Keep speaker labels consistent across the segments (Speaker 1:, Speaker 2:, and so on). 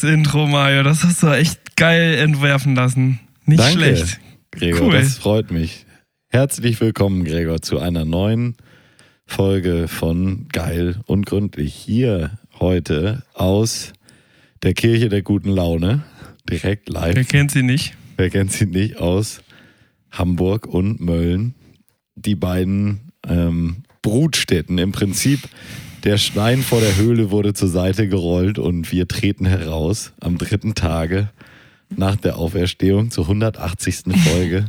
Speaker 1: geiles Intro, Mario. Das hast du echt geil entwerfen lassen. Nicht
Speaker 2: Danke,
Speaker 1: schlecht.
Speaker 2: Gregor,
Speaker 1: Cool.
Speaker 2: das freut mich. Herzlich willkommen, Gregor, zu einer neuen Folge von Geil und Gründlich. Hier heute aus der Kirche der guten Laune. Direkt live.
Speaker 1: Wer kennt sie nicht?
Speaker 2: Wer kennt sie nicht aus Hamburg und Mölln? Die beiden ähm, Brutstätten. Im Prinzip, der Stein vor der Höhle wurde zur Seite gerollt und wir treten heraus am dritten Tage nach der Auferstehung zur 180. Folge.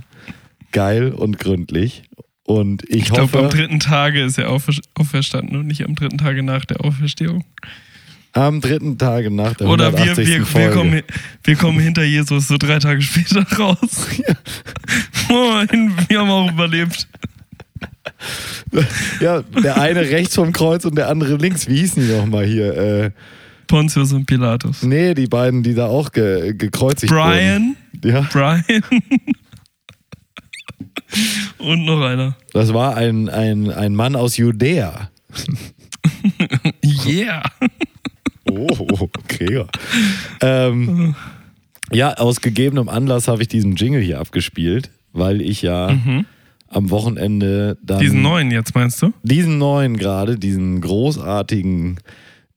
Speaker 2: Geil und gründlich. Und ich,
Speaker 1: Ich glaube,
Speaker 2: hoffe,
Speaker 1: am dritten Tage ist er aufer auferstanden und nicht am dritten Tage nach der Auferstehung.
Speaker 2: am dritten Tage nach der
Speaker 1: Oder wir,
Speaker 2: 180.
Speaker 1: wir,
Speaker 2: Folge.
Speaker 1: wir, kommen, wir kommen hinter Jesus so drei Tage später raus. Moin, wir haben auch überlebt.
Speaker 2: ja, der eine rechts vom Kreuz und der andere links. Wie hießen die nochmal hier? Äh,
Speaker 1: Pontius und Pilatus.
Speaker 2: nee, die beiden, die da auch ge gekreuzigt wurden.
Speaker 1: Brian,
Speaker 2: Ja,
Speaker 1: Brian und noch einer.
Speaker 2: das war ein, ein, ein Mann aus Judäa.
Speaker 1: Yeah.
Speaker 2: Oh, Gregor. ähm, ja, aus gegebenem Anlass habe ich diesen Jingle hier abgespielt, weil ich ja am Wochenende dann.
Speaker 1: Diesen neuen jetzt meinst du?
Speaker 2: Diesen neuen gerade, diesen großartigen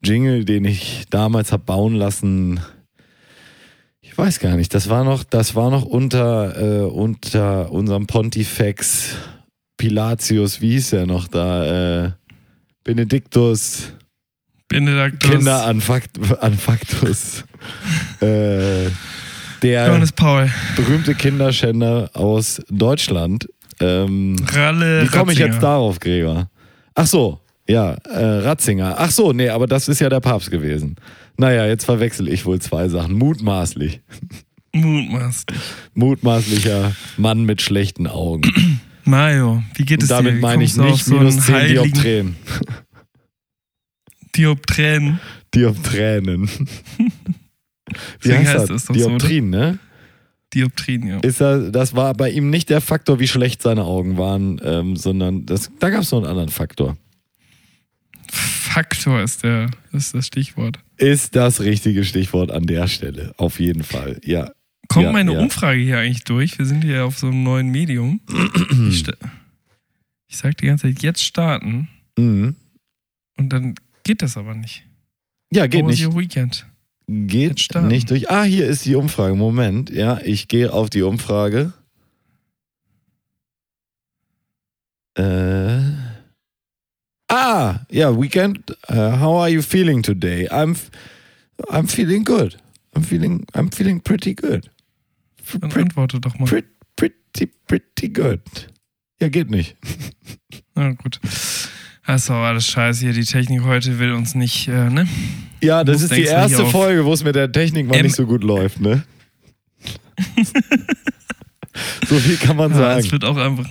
Speaker 2: Jingle, den ich damals habe bauen lassen. Ich weiß gar nicht, das war noch, das war noch unter, äh, unter unserem Pontifex Pilatius, wie hieß er noch da? Äh, Benediktus.
Speaker 1: Benediktus.
Speaker 2: Kinder Anfakt, Anfaktus. äh, der
Speaker 1: Johannes Paul.
Speaker 2: berühmte Kinderschänder aus Deutschland. Ähm,
Speaker 1: Ralle
Speaker 2: wie komme ich jetzt darauf, Gregor? Ach so, ja, äh, Ratzinger. Ach so, nee, aber das ist ja der Papst gewesen. Naja, jetzt verwechsel ich wohl zwei Sachen. Mutmaßlich.
Speaker 1: Mutmaßlich.
Speaker 2: Mutmaßlicher Mann mit schlechten Augen.
Speaker 1: Mario, wie geht es
Speaker 2: Und damit
Speaker 1: dir? Wie
Speaker 2: meine ich nicht
Speaker 1: so
Speaker 2: minus
Speaker 1: einen
Speaker 2: 10
Speaker 1: heiligen
Speaker 2: Dioptrien.
Speaker 1: Dioptränen.
Speaker 2: Dioptränen. Wie heißt das?
Speaker 1: es doch so?
Speaker 2: Dioptrien, ne?
Speaker 1: Dioptrien, ja.
Speaker 2: ist er, das war bei ihm nicht der Faktor, wie schlecht seine Augen waren, ähm, sondern das, da gab es noch einen anderen Faktor.
Speaker 1: Faktor ist, der, ist das Stichwort.
Speaker 2: Ist das richtige Stichwort an der Stelle, auf jeden Fall. Ja.
Speaker 1: Kommt
Speaker 2: Ja,
Speaker 1: meine
Speaker 2: ja.
Speaker 1: Umfrage hier eigentlich durch? Wir sind hier auf so einem neuen Medium. ich, ich sag die ganze Zeit, jetzt starten
Speaker 2: Mhm.
Speaker 1: und dann geht das aber nicht.
Speaker 2: Ja, geht
Speaker 1: How was
Speaker 2: nicht.
Speaker 1: your weekend?
Speaker 2: Geht nicht durch. Ah, hier ist die Umfrage. Moment, ja, ich gehe auf die Umfrage. Äh. Ah, ja, Weekend. Uh, how are you feeling today? I'm, I'm feeling good. I'm feeling, I'm feeling pretty good.
Speaker 1: Dann antworte doch mal.
Speaker 2: pretty, pretty, pretty good. Ja, geht nicht.
Speaker 1: Na gut. Auch alles scheiße hier. Die Technik heute will uns nicht, äh, ne?
Speaker 2: Ja, das ist die erste Folge, wo es mit der Technik mal
Speaker 1: Ähm,
Speaker 2: nicht so gut läuft, ne? so viel kann man
Speaker 1: Ja, es
Speaker 2: sagen.
Speaker 1: wird auch einfach.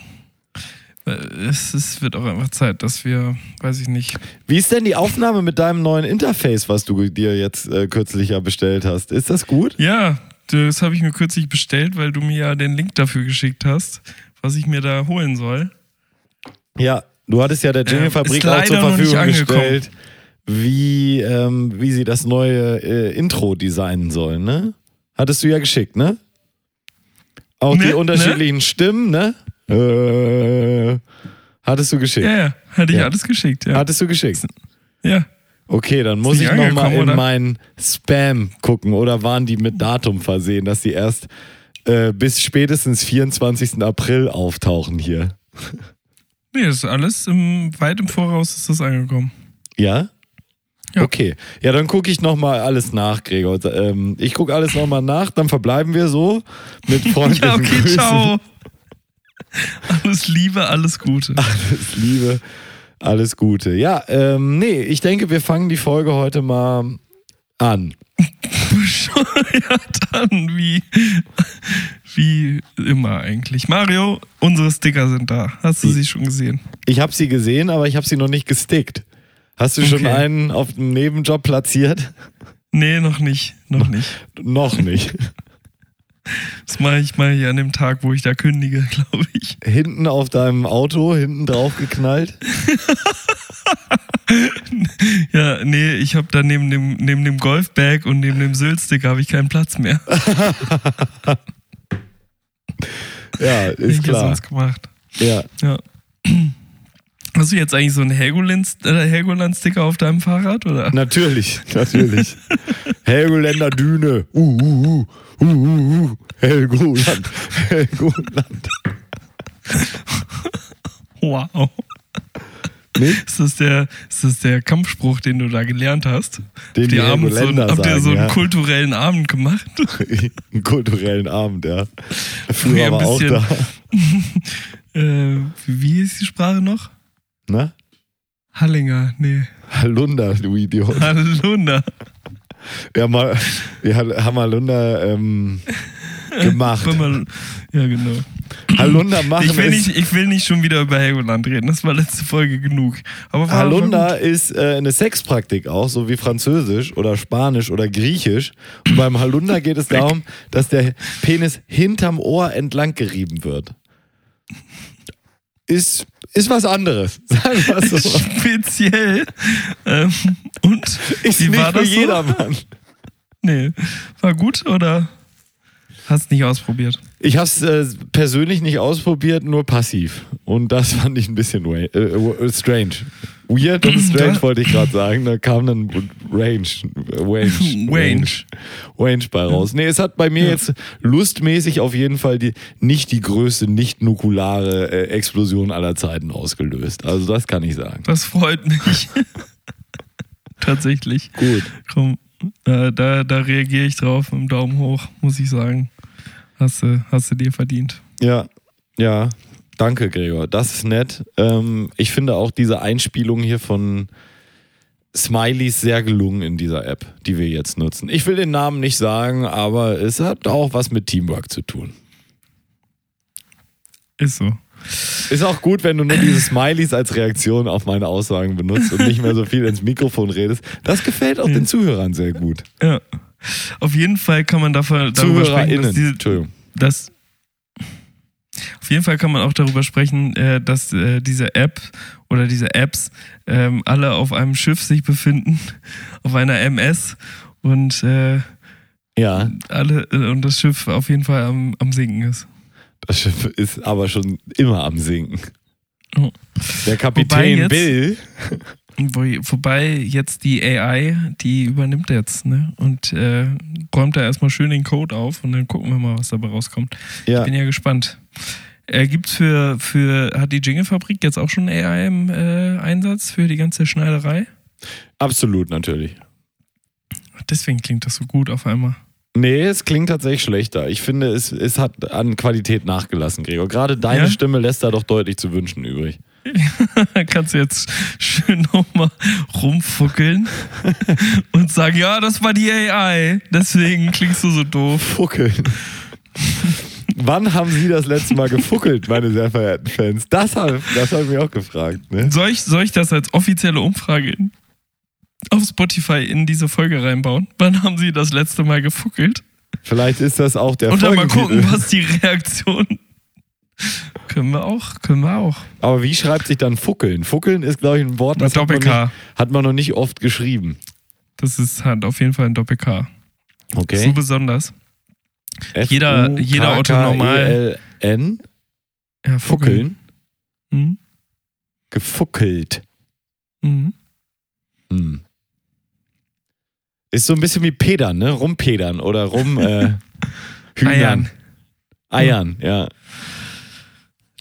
Speaker 1: äh, Es, es wird auch einfach Zeit, dass wir, weiß ich nicht.
Speaker 2: Wie ist denn die Aufnahme mit deinem neuen Interface, was du dir jetzt äh, kürzlich ja bestellt hast? Ist das gut?
Speaker 1: Ja, das habe ich mir kürzlich bestellt, weil du mir ja den Link dafür geschickt hast, was ich mir da holen soll.
Speaker 2: Ja, du hattest ja der Jingle-Fabrik
Speaker 1: Ähm,
Speaker 2: auch zur Verfügung gestellt, wie, ähm, wie sie das neue äh, Intro designen sollen, ne? Hattest du ja geschickt, ne? Auch
Speaker 1: Ne,
Speaker 2: die
Speaker 1: ne?
Speaker 2: unterschiedlichen Stimmen, ne? Äh, hattest du geschickt.
Speaker 1: Ja, ja, hatte ich
Speaker 2: Ja.
Speaker 1: alles geschickt, ja.
Speaker 2: Hattest du geschickt.
Speaker 1: Ja,
Speaker 2: Okay, dann muss ich nochmal in
Speaker 1: oder?
Speaker 2: meinen Spam gucken. Oder waren die mit Datum versehen, dass die erst äh, bis spätestens 24. April auftauchen hier?
Speaker 1: nee, ist alles im, weit im Voraus ist das angekommen.
Speaker 2: Ja?
Speaker 1: Ja.
Speaker 2: Okay. Ja, dann gucke ich nochmal alles nach, Gregor. Ähm, ich gucke alles nochmal nach, dann verbleiben wir so mit freundlichen
Speaker 1: Ja, okay,
Speaker 2: Grüßen.
Speaker 1: ciao. Alles Liebe, alles Gute.
Speaker 2: Alles Liebe, alles Gute. Ja, ähm, nee, ich denke, wir fangen die Folge heute mal an.
Speaker 1: bescheuert an, wie, wie immer eigentlich. Mario, unsere Sticker sind da. Hast du sie schon gesehen?
Speaker 2: Ich habe sie gesehen, aber ich habe sie noch nicht gestickt. Hast du schon
Speaker 1: Okay.
Speaker 2: einen auf dem Nebenjob platziert?
Speaker 1: Nee, noch nicht. Noch nicht.
Speaker 2: noch nicht.
Speaker 1: Das mache ich mal hier an dem Tag, wo ich da kündige, glaube ich.
Speaker 2: Hinten auf deinem Auto, hinten drauf geknallt.
Speaker 1: Ja, nee, ich habe da neben dem, neben dem Golfbag und neben dem Sylstick habe ich keinen Platz mehr.
Speaker 2: Ja, ist klar.
Speaker 1: sonst gemacht.
Speaker 2: Ja.
Speaker 1: Ja. Hast du jetzt eigentlich so einen Helgoland- äh, Helgoland-Sticker auf deinem Fahrrad? Oder?
Speaker 2: Natürlich, natürlich. Helgoländer Düne. Uh, uh, uh, uh, uh, uh. Helgoland. Helgoland.
Speaker 1: Wow.
Speaker 2: Nee?
Speaker 1: Ist das, der, ist das der Kampfspruch, den du da gelernt hast?
Speaker 2: Den die
Speaker 1: abends so,
Speaker 2: Helgoländer
Speaker 1: habt ihr so
Speaker 2: sagen,
Speaker 1: einen
Speaker 2: ja.
Speaker 1: kulturellen Abend gemacht?
Speaker 2: Einen kulturellen Abend, ja. Früher war auch da.
Speaker 1: äh, wie ist die Sprache noch?
Speaker 2: Ne?
Speaker 1: Hallinger, nee.
Speaker 2: Hallunder, du Idiot.
Speaker 1: Hallunda.
Speaker 2: Ja, mal, haben Hallunder ähm, gemacht.
Speaker 1: Ja, genau.
Speaker 2: Hallunder machen
Speaker 1: Ich will, nicht, ich will nicht schon wieder über Helgoland reden. Das war letzte Folge genug. Aber war
Speaker 2: ist äh, eine Sexpraktik auch, so wie Französisch oder Spanisch oder Griechisch. Und beim Hallunder geht es darum, dass der Penis hinterm Ohr entlang gerieben wird. Ist, ist was anderes, sagen wir so.
Speaker 1: speziell. Ähm, und
Speaker 2: Ist
Speaker 1: wie
Speaker 2: nicht
Speaker 1: war
Speaker 2: für
Speaker 1: das so?
Speaker 2: jedermann.
Speaker 1: Nee. War gut oder hast nicht ausprobiert?
Speaker 2: Ich habe es äh, persönlich nicht ausprobiert, nur passiv. Und das fand ich ein bisschen äh, äh, strange. Weird und strange wollte ich gerade sagen. Da kam dann Range. Range.
Speaker 1: Range.
Speaker 2: Range bei raus. Nee, es hat bei mir
Speaker 1: Ja.
Speaker 2: jetzt lustmäßig auf jeden Fall die, nicht die größte nicht-nukulare äh, Explosion aller Zeiten ausgelöst. Also das kann ich sagen.
Speaker 1: Das freut mich. Tatsächlich.
Speaker 2: Gut.
Speaker 1: Komm, da, da, da reagiere ich drauf mit dem Daumen hoch, muss ich sagen. Hast du, hast du dir verdient.
Speaker 2: Ja, ja. Danke, Gregor. Das ist nett. Ähm, ich finde auch diese Einspielung hier von Smileys sehr gelungen in dieser App, die wir jetzt nutzen. Ich will den Namen nicht sagen, aber es hat auch was mit Teamwork zu tun.
Speaker 1: Ist so.
Speaker 2: Ist auch gut, wenn du nur diese Smileys als Reaktion auf meine Aussagen benutzt und nicht mehr so viel ins Mikrofon redest. Das gefällt auch den Zuhörern sehr gut.
Speaker 1: Ja. Auf jeden Fall kann man dafür, darüber sprechen, dass diese, dass auf jeden Fall kann man auch darüber sprechen, äh, dass äh, diese App oder diese Apps ähm, alle auf einem Schiff sich befinden, auf einer MS und äh,
Speaker 2: Ja,
Speaker 1: alle und das Schiff auf jeden Fall am, am Sinken ist.
Speaker 2: das Schiff ist aber schon immer am Sinken. Der Kapitän Bill
Speaker 1: Wo, wobei jetzt die AI, die übernimmt jetzt, ne? Und äh, räumt da erstmal schön den Code auf und dann gucken wir mal, was dabei rauskommt.
Speaker 2: Ja,
Speaker 1: Bin ja gespannt. Äh, gibt's für, für, hat die Jingle-Fabrik jetzt auch schon AI im äh, Einsatz für die ganze Schneiderei?
Speaker 2: absolut natürlich.
Speaker 1: Deswegen klingt das so gut auf einmal.
Speaker 2: Nee, es klingt tatsächlich schlechter. Ich finde, es, es hat an Qualität nachgelassen, Gregor. Gerade deine
Speaker 1: Ja?
Speaker 2: Stimme lässt da doch deutlich zu wünschen übrig.
Speaker 1: Kannst du jetzt schön nochmal rumfuckeln und sagen, ja, das war die AI. Deswegen klingst du so doof.
Speaker 2: Fuckeln. Wann haben Sie das letzte Mal gefuckelt, meine sehr verehrten Fans? Das habe das hab ich mich auch gefragt. Ne?
Speaker 1: Soll ich, soll ich das als offizielle Umfrage in, auf Spotify in diese Folge reinbauen? Wann haben Sie das letzte Mal gefuckelt?
Speaker 2: Vielleicht ist das auch der
Speaker 1: Und dann mal gucken, was die Reaktion. Können wir auch, können wir auch.
Speaker 2: Aber wie schreibt sich dann Fuckeln? Fuckeln ist, glaube ich, ein Wort, das hat man, nicht, hat man noch nicht oft geschrieben.
Speaker 1: Das ist halt auf jeden Fall ein Doppel-K. So
Speaker 2: Okay.
Speaker 1: besonders. Jeder- jeder
Speaker 2: F-U-K-K-E-L-N?
Speaker 1: Ja,
Speaker 2: Fuckeln?
Speaker 1: Mhm.
Speaker 2: Gefuckelt.
Speaker 1: Mhm.
Speaker 2: Hm. Ist so ein bisschen wie Pedern, ne? Rumpedern oder rum äh.
Speaker 1: Eiern.
Speaker 2: Eiern, ja.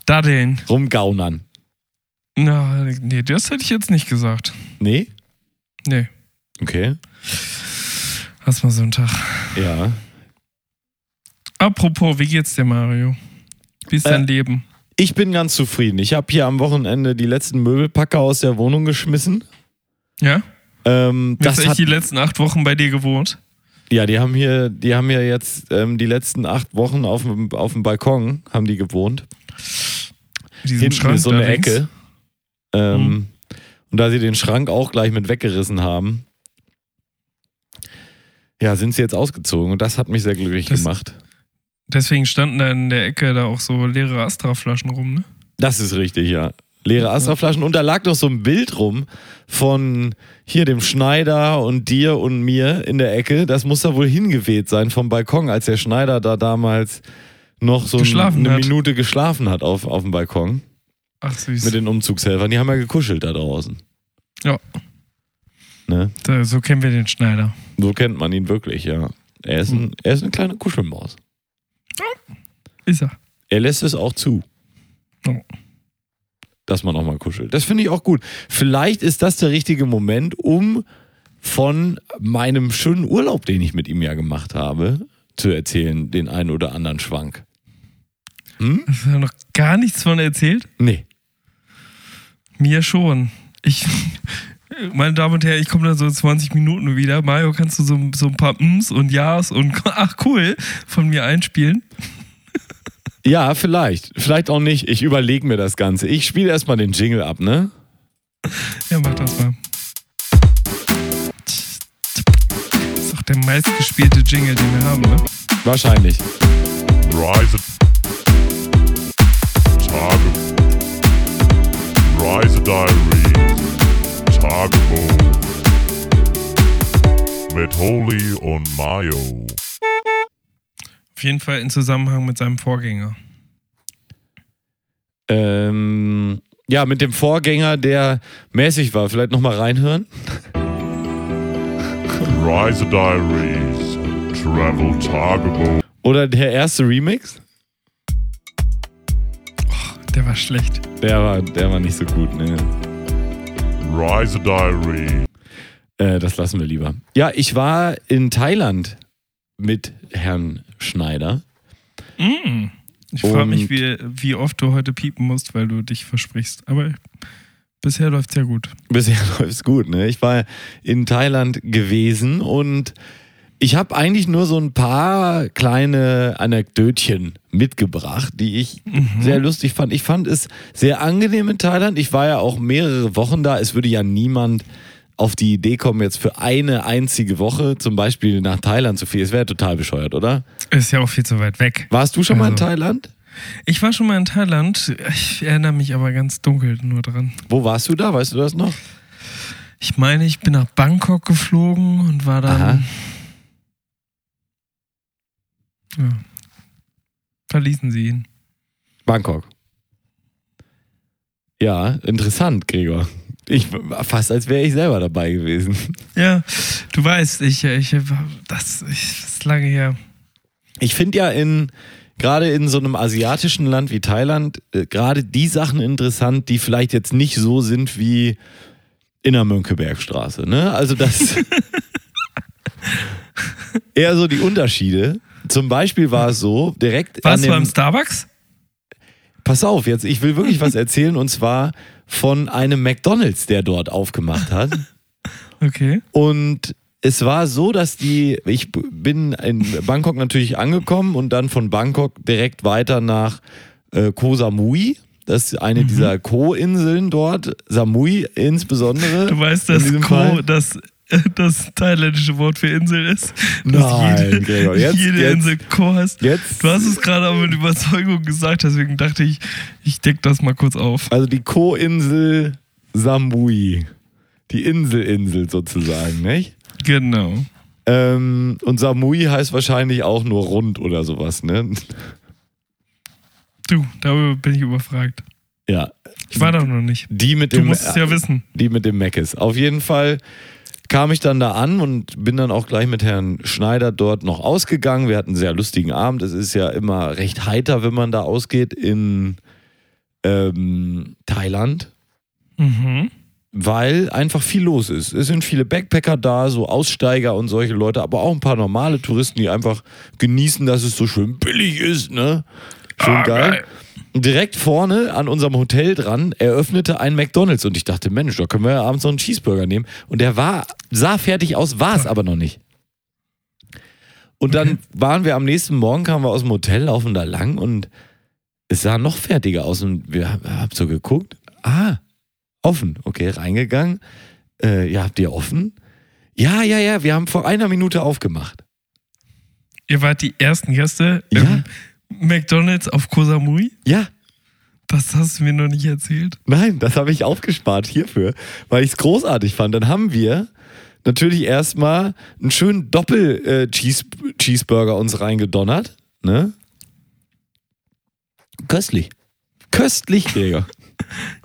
Speaker 1: Daddeln.
Speaker 2: Rumgaunern.
Speaker 1: Na, nee, das hätte ich jetzt nicht gesagt.
Speaker 2: Nee?
Speaker 1: Nee,
Speaker 2: Okay.
Speaker 1: hast mal so einen Tag.
Speaker 2: Ja.
Speaker 1: Apropos, wie geht's dir, Mario? Wie ist
Speaker 2: Äh,
Speaker 1: dein Leben?
Speaker 2: Ich bin ganz zufrieden. Ich habe hier am Wochenende die letzten Möbelpacker aus der Wohnung geschmissen.
Speaker 1: Ja?
Speaker 2: Ähm, das
Speaker 1: echt
Speaker 2: hat,
Speaker 1: die letzten acht Wochen bei dir gewohnt?
Speaker 2: ja, die haben hier, die haben ja jetzt ähm, die letzten acht Wochen auf dem, auf dem Balkon haben die gewohnt. Hinten ist so
Speaker 1: da
Speaker 2: eine
Speaker 1: links?
Speaker 2: Ecke. Ähm,
Speaker 1: Mhm.
Speaker 2: Und da sie den Schrank auch gleich mit weggerissen haben, ja, sind sie jetzt ausgezogen und das hat mich sehr glücklich
Speaker 1: Das-
Speaker 2: gemacht.
Speaker 1: Deswegen standen da in der Ecke da auch so leere Astra-Flaschen rum, ne?
Speaker 2: Das ist richtig, ja. Leere Astra-Flaschen. Und da lag noch so ein Bild rum von hier dem Schneider und dir und mir in der Ecke. Das muss da wohl hingeweht sein vom Balkon, als der Schneider da damals noch so
Speaker 1: Geschlafen
Speaker 2: eine
Speaker 1: hat.
Speaker 2: Minute geschlafen hat auf, auf dem Balkon
Speaker 1: Ach süß.
Speaker 2: mit den Umzugshelfern. Die haben ja gekuschelt da draußen.
Speaker 1: Ja.
Speaker 2: Ne?
Speaker 1: Da, so kennen wir den Schneider.
Speaker 2: So kennt man ihn wirklich, ja. Er ist, ein, er ist eine kleine Kuschelmaus.
Speaker 1: Ist er.
Speaker 2: Er lässt es auch zu.
Speaker 1: Oh.
Speaker 2: Dass man auch mal kuschelt. Das finde ich auch gut. Vielleicht ist das der richtige Moment, um von meinem schönen Urlaub, den ich mit ihm ja gemacht habe, zu erzählen, den einen oder anderen Schwank. Hm?
Speaker 1: Hast du da noch gar nichts von erzählt?
Speaker 2: Nee.
Speaker 1: Mir schon. Ich, meine Damen und Herren, ich komme da so in 20 Minuten wieder. Mario, kannst du so, so ein paar Ms und Ja's und ach cool von mir einspielen?
Speaker 2: Ja, vielleicht. Vielleicht auch nicht. Ich überlege mir das Ganze. Ich spiele erstmal den Jingle ab, ne?
Speaker 1: Ja, mach das mal. Das ist doch der meistgespielte Jingle, den wir haben, ne?
Speaker 2: Wahrscheinlich.
Speaker 3: Rise Tage Rise Diaries Tagebuch mit Holy und Mayo.
Speaker 1: Auf jeden Fall in Zusammenhang mit seinem Vorgänger.
Speaker 2: Ähm, ja, mit dem Vorgänger, der mäßig war. Vielleicht nochmal reinhören.
Speaker 3: Rise Diaries Travel Tagebuch
Speaker 2: Oder der erste Remix.
Speaker 1: Der war schlecht.
Speaker 2: Der war, der war nicht so gut, ne?
Speaker 3: Rise Diary
Speaker 2: Äh, das lassen wir lieber. Ja, ich war in Thailand mit Herrn Schneider.
Speaker 1: Mm. Ich frage mich, wie, wie oft du heute piepen musst, weil du dich versprichst. Aber bisher läuft's ja gut.
Speaker 2: Bisher läuft's gut, ne? Ich war in Thailand gewesen und ich habe eigentlich nur so ein paar kleine Anekdötchen mitgebracht, die ich sehr lustig fand. Ich fand es sehr angenehm in Thailand. Ich war ja auch mehrere Wochen da. Es würde ja niemand auf die Idee kommen, jetzt für eine einzige Woche zum Beispiel nach Thailand zu fliegen. Es wäre total bescheuert, oder?
Speaker 1: Ist ja auch viel zu weit weg.
Speaker 2: Warst du schon mal in
Speaker 1: Also-
Speaker 2: Thailand?
Speaker 1: Ich war schon mal in Thailand. Ich erinnere mich aber ganz dunkel nur dran.
Speaker 2: Wo warst du da? Weißt du das noch?
Speaker 1: Ich meine, ich bin nach Bangkok geflogen und war dann.
Speaker 2: Aha.
Speaker 1: Ja. Verließen sie ihn.
Speaker 2: Bangkok. Ja, interessant, Gregor. Ich fast als wäre ich selber dabei gewesen.
Speaker 1: Ja, du weißt, ich, ich das, ich, das ist lange her.
Speaker 2: Ich finde ja in gerade in so einem asiatischen Land wie Thailand äh, gerade die Sachen interessant, die vielleicht jetzt nicht so sind wie in der Mönckebergstraße. Ne? Also das eher so die Unterschiede. Zum Beispiel war es so direkt
Speaker 1: Warst du beim Starbucks?
Speaker 2: Pass auf, jetzt, ich will wirklich was erzählen und zwar von einem McDonalds, der dort aufgemacht hat.
Speaker 1: Okay.
Speaker 2: Und es war so, dass die, ich bin in Bangkok natürlich angekommen und dann von Bangkok direkt weiter nach äh, Koh Samui. Das ist eine dieser Koh-Inseln dort. Samui insbesondere.
Speaker 1: Du weißt,
Speaker 2: in
Speaker 1: dass
Speaker 2: diesem
Speaker 1: Ko
Speaker 2: Fall.
Speaker 1: das, das thailändische Wort für Insel ist.
Speaker 2: Nein, Gregor, jetzt-
Speaker 1: jede
Speaker 2: jetzt-
Speaker 1: Insel Ko heißt.
Speaker 2: Jetzt,
Speaker 1: Du hast es gerade aber mit Überzeugung gesagt, deswegen dachte ich, ich deck das mal kurz auf.
Speaker 2: also die Koh-Insel Samui. Die Inselinsel sozusagen, nicht?
Speaker 1: Genau.
Speaker 2: Ähm, und Samui heißt wahrscheinlich auch nur rund oder sowas, ne?
Speaker 1: Du, darüber bin ich überfragt.
Speaker 2: Ja.
Speaker 1: Ich war da noch nicht.
Speaker 2: Die mit
Speaker 1: Du
Speaker 2: dem
Speaker 1: musst es ja wissen.
Speaker 2: die mit dem Meckes. Auf jeden Fall kam ich dann da an und bin dann auch gleich mit Herrn Schneider dort noch ausgegangen. Wir hatten einen sehr lustigen Abend. Es ist ja immer recht heiter, wenn man da ausgeht in ähm, Thailand,
Speaker 1: Mhm.
Speaker 2: weil einfach viel los ist. Es sind viele Backpacker da, so Aussteiger und solche Leute, aber auch ein paar normale Touristen, die einfach genießen, dass es so schön billig ist, ne? Schön
Speaker 1: Ah,
Speaker 2: geil.
Speaker 1: geil.
Speaker 2: Und direkt vorne an unserem Hotel dran eröffnete ein McDonalds und ich dachte, Mensch, da können wir ja abends noch einen Cheeseburger nehmen. Und der war, sah fertig aus, war es aber noch nicht. Und dann waren wir am nächsten Morgen, kamen wir aus dem Hotel, laufen da lang und es sah noch fertiger aus. Und wir haben so geguckt, ah, offen, okay, reingegangen. Äh, ja, habt ihr offen? Ja, ja, ja, wir haben vor einer Minute aufgemacht.
Speaker 1: Ihr wart die ersten Gäste
Speaker 2: Ja.
Speaker 1: im McDonalds auf Koh Samui.
Speaker 2: Ja,
Speaker 1: Das hast du mir noch nicht erzählt.
Speaker 2: Nein, das habe ich aufgespart hierfür, weil ich es großartig fand. Dann haben wir natürlich erstmal einen schönen Doppel-Cheeseburger uns reingedonnert. Ne? Köstlich. Köstlich, Digga.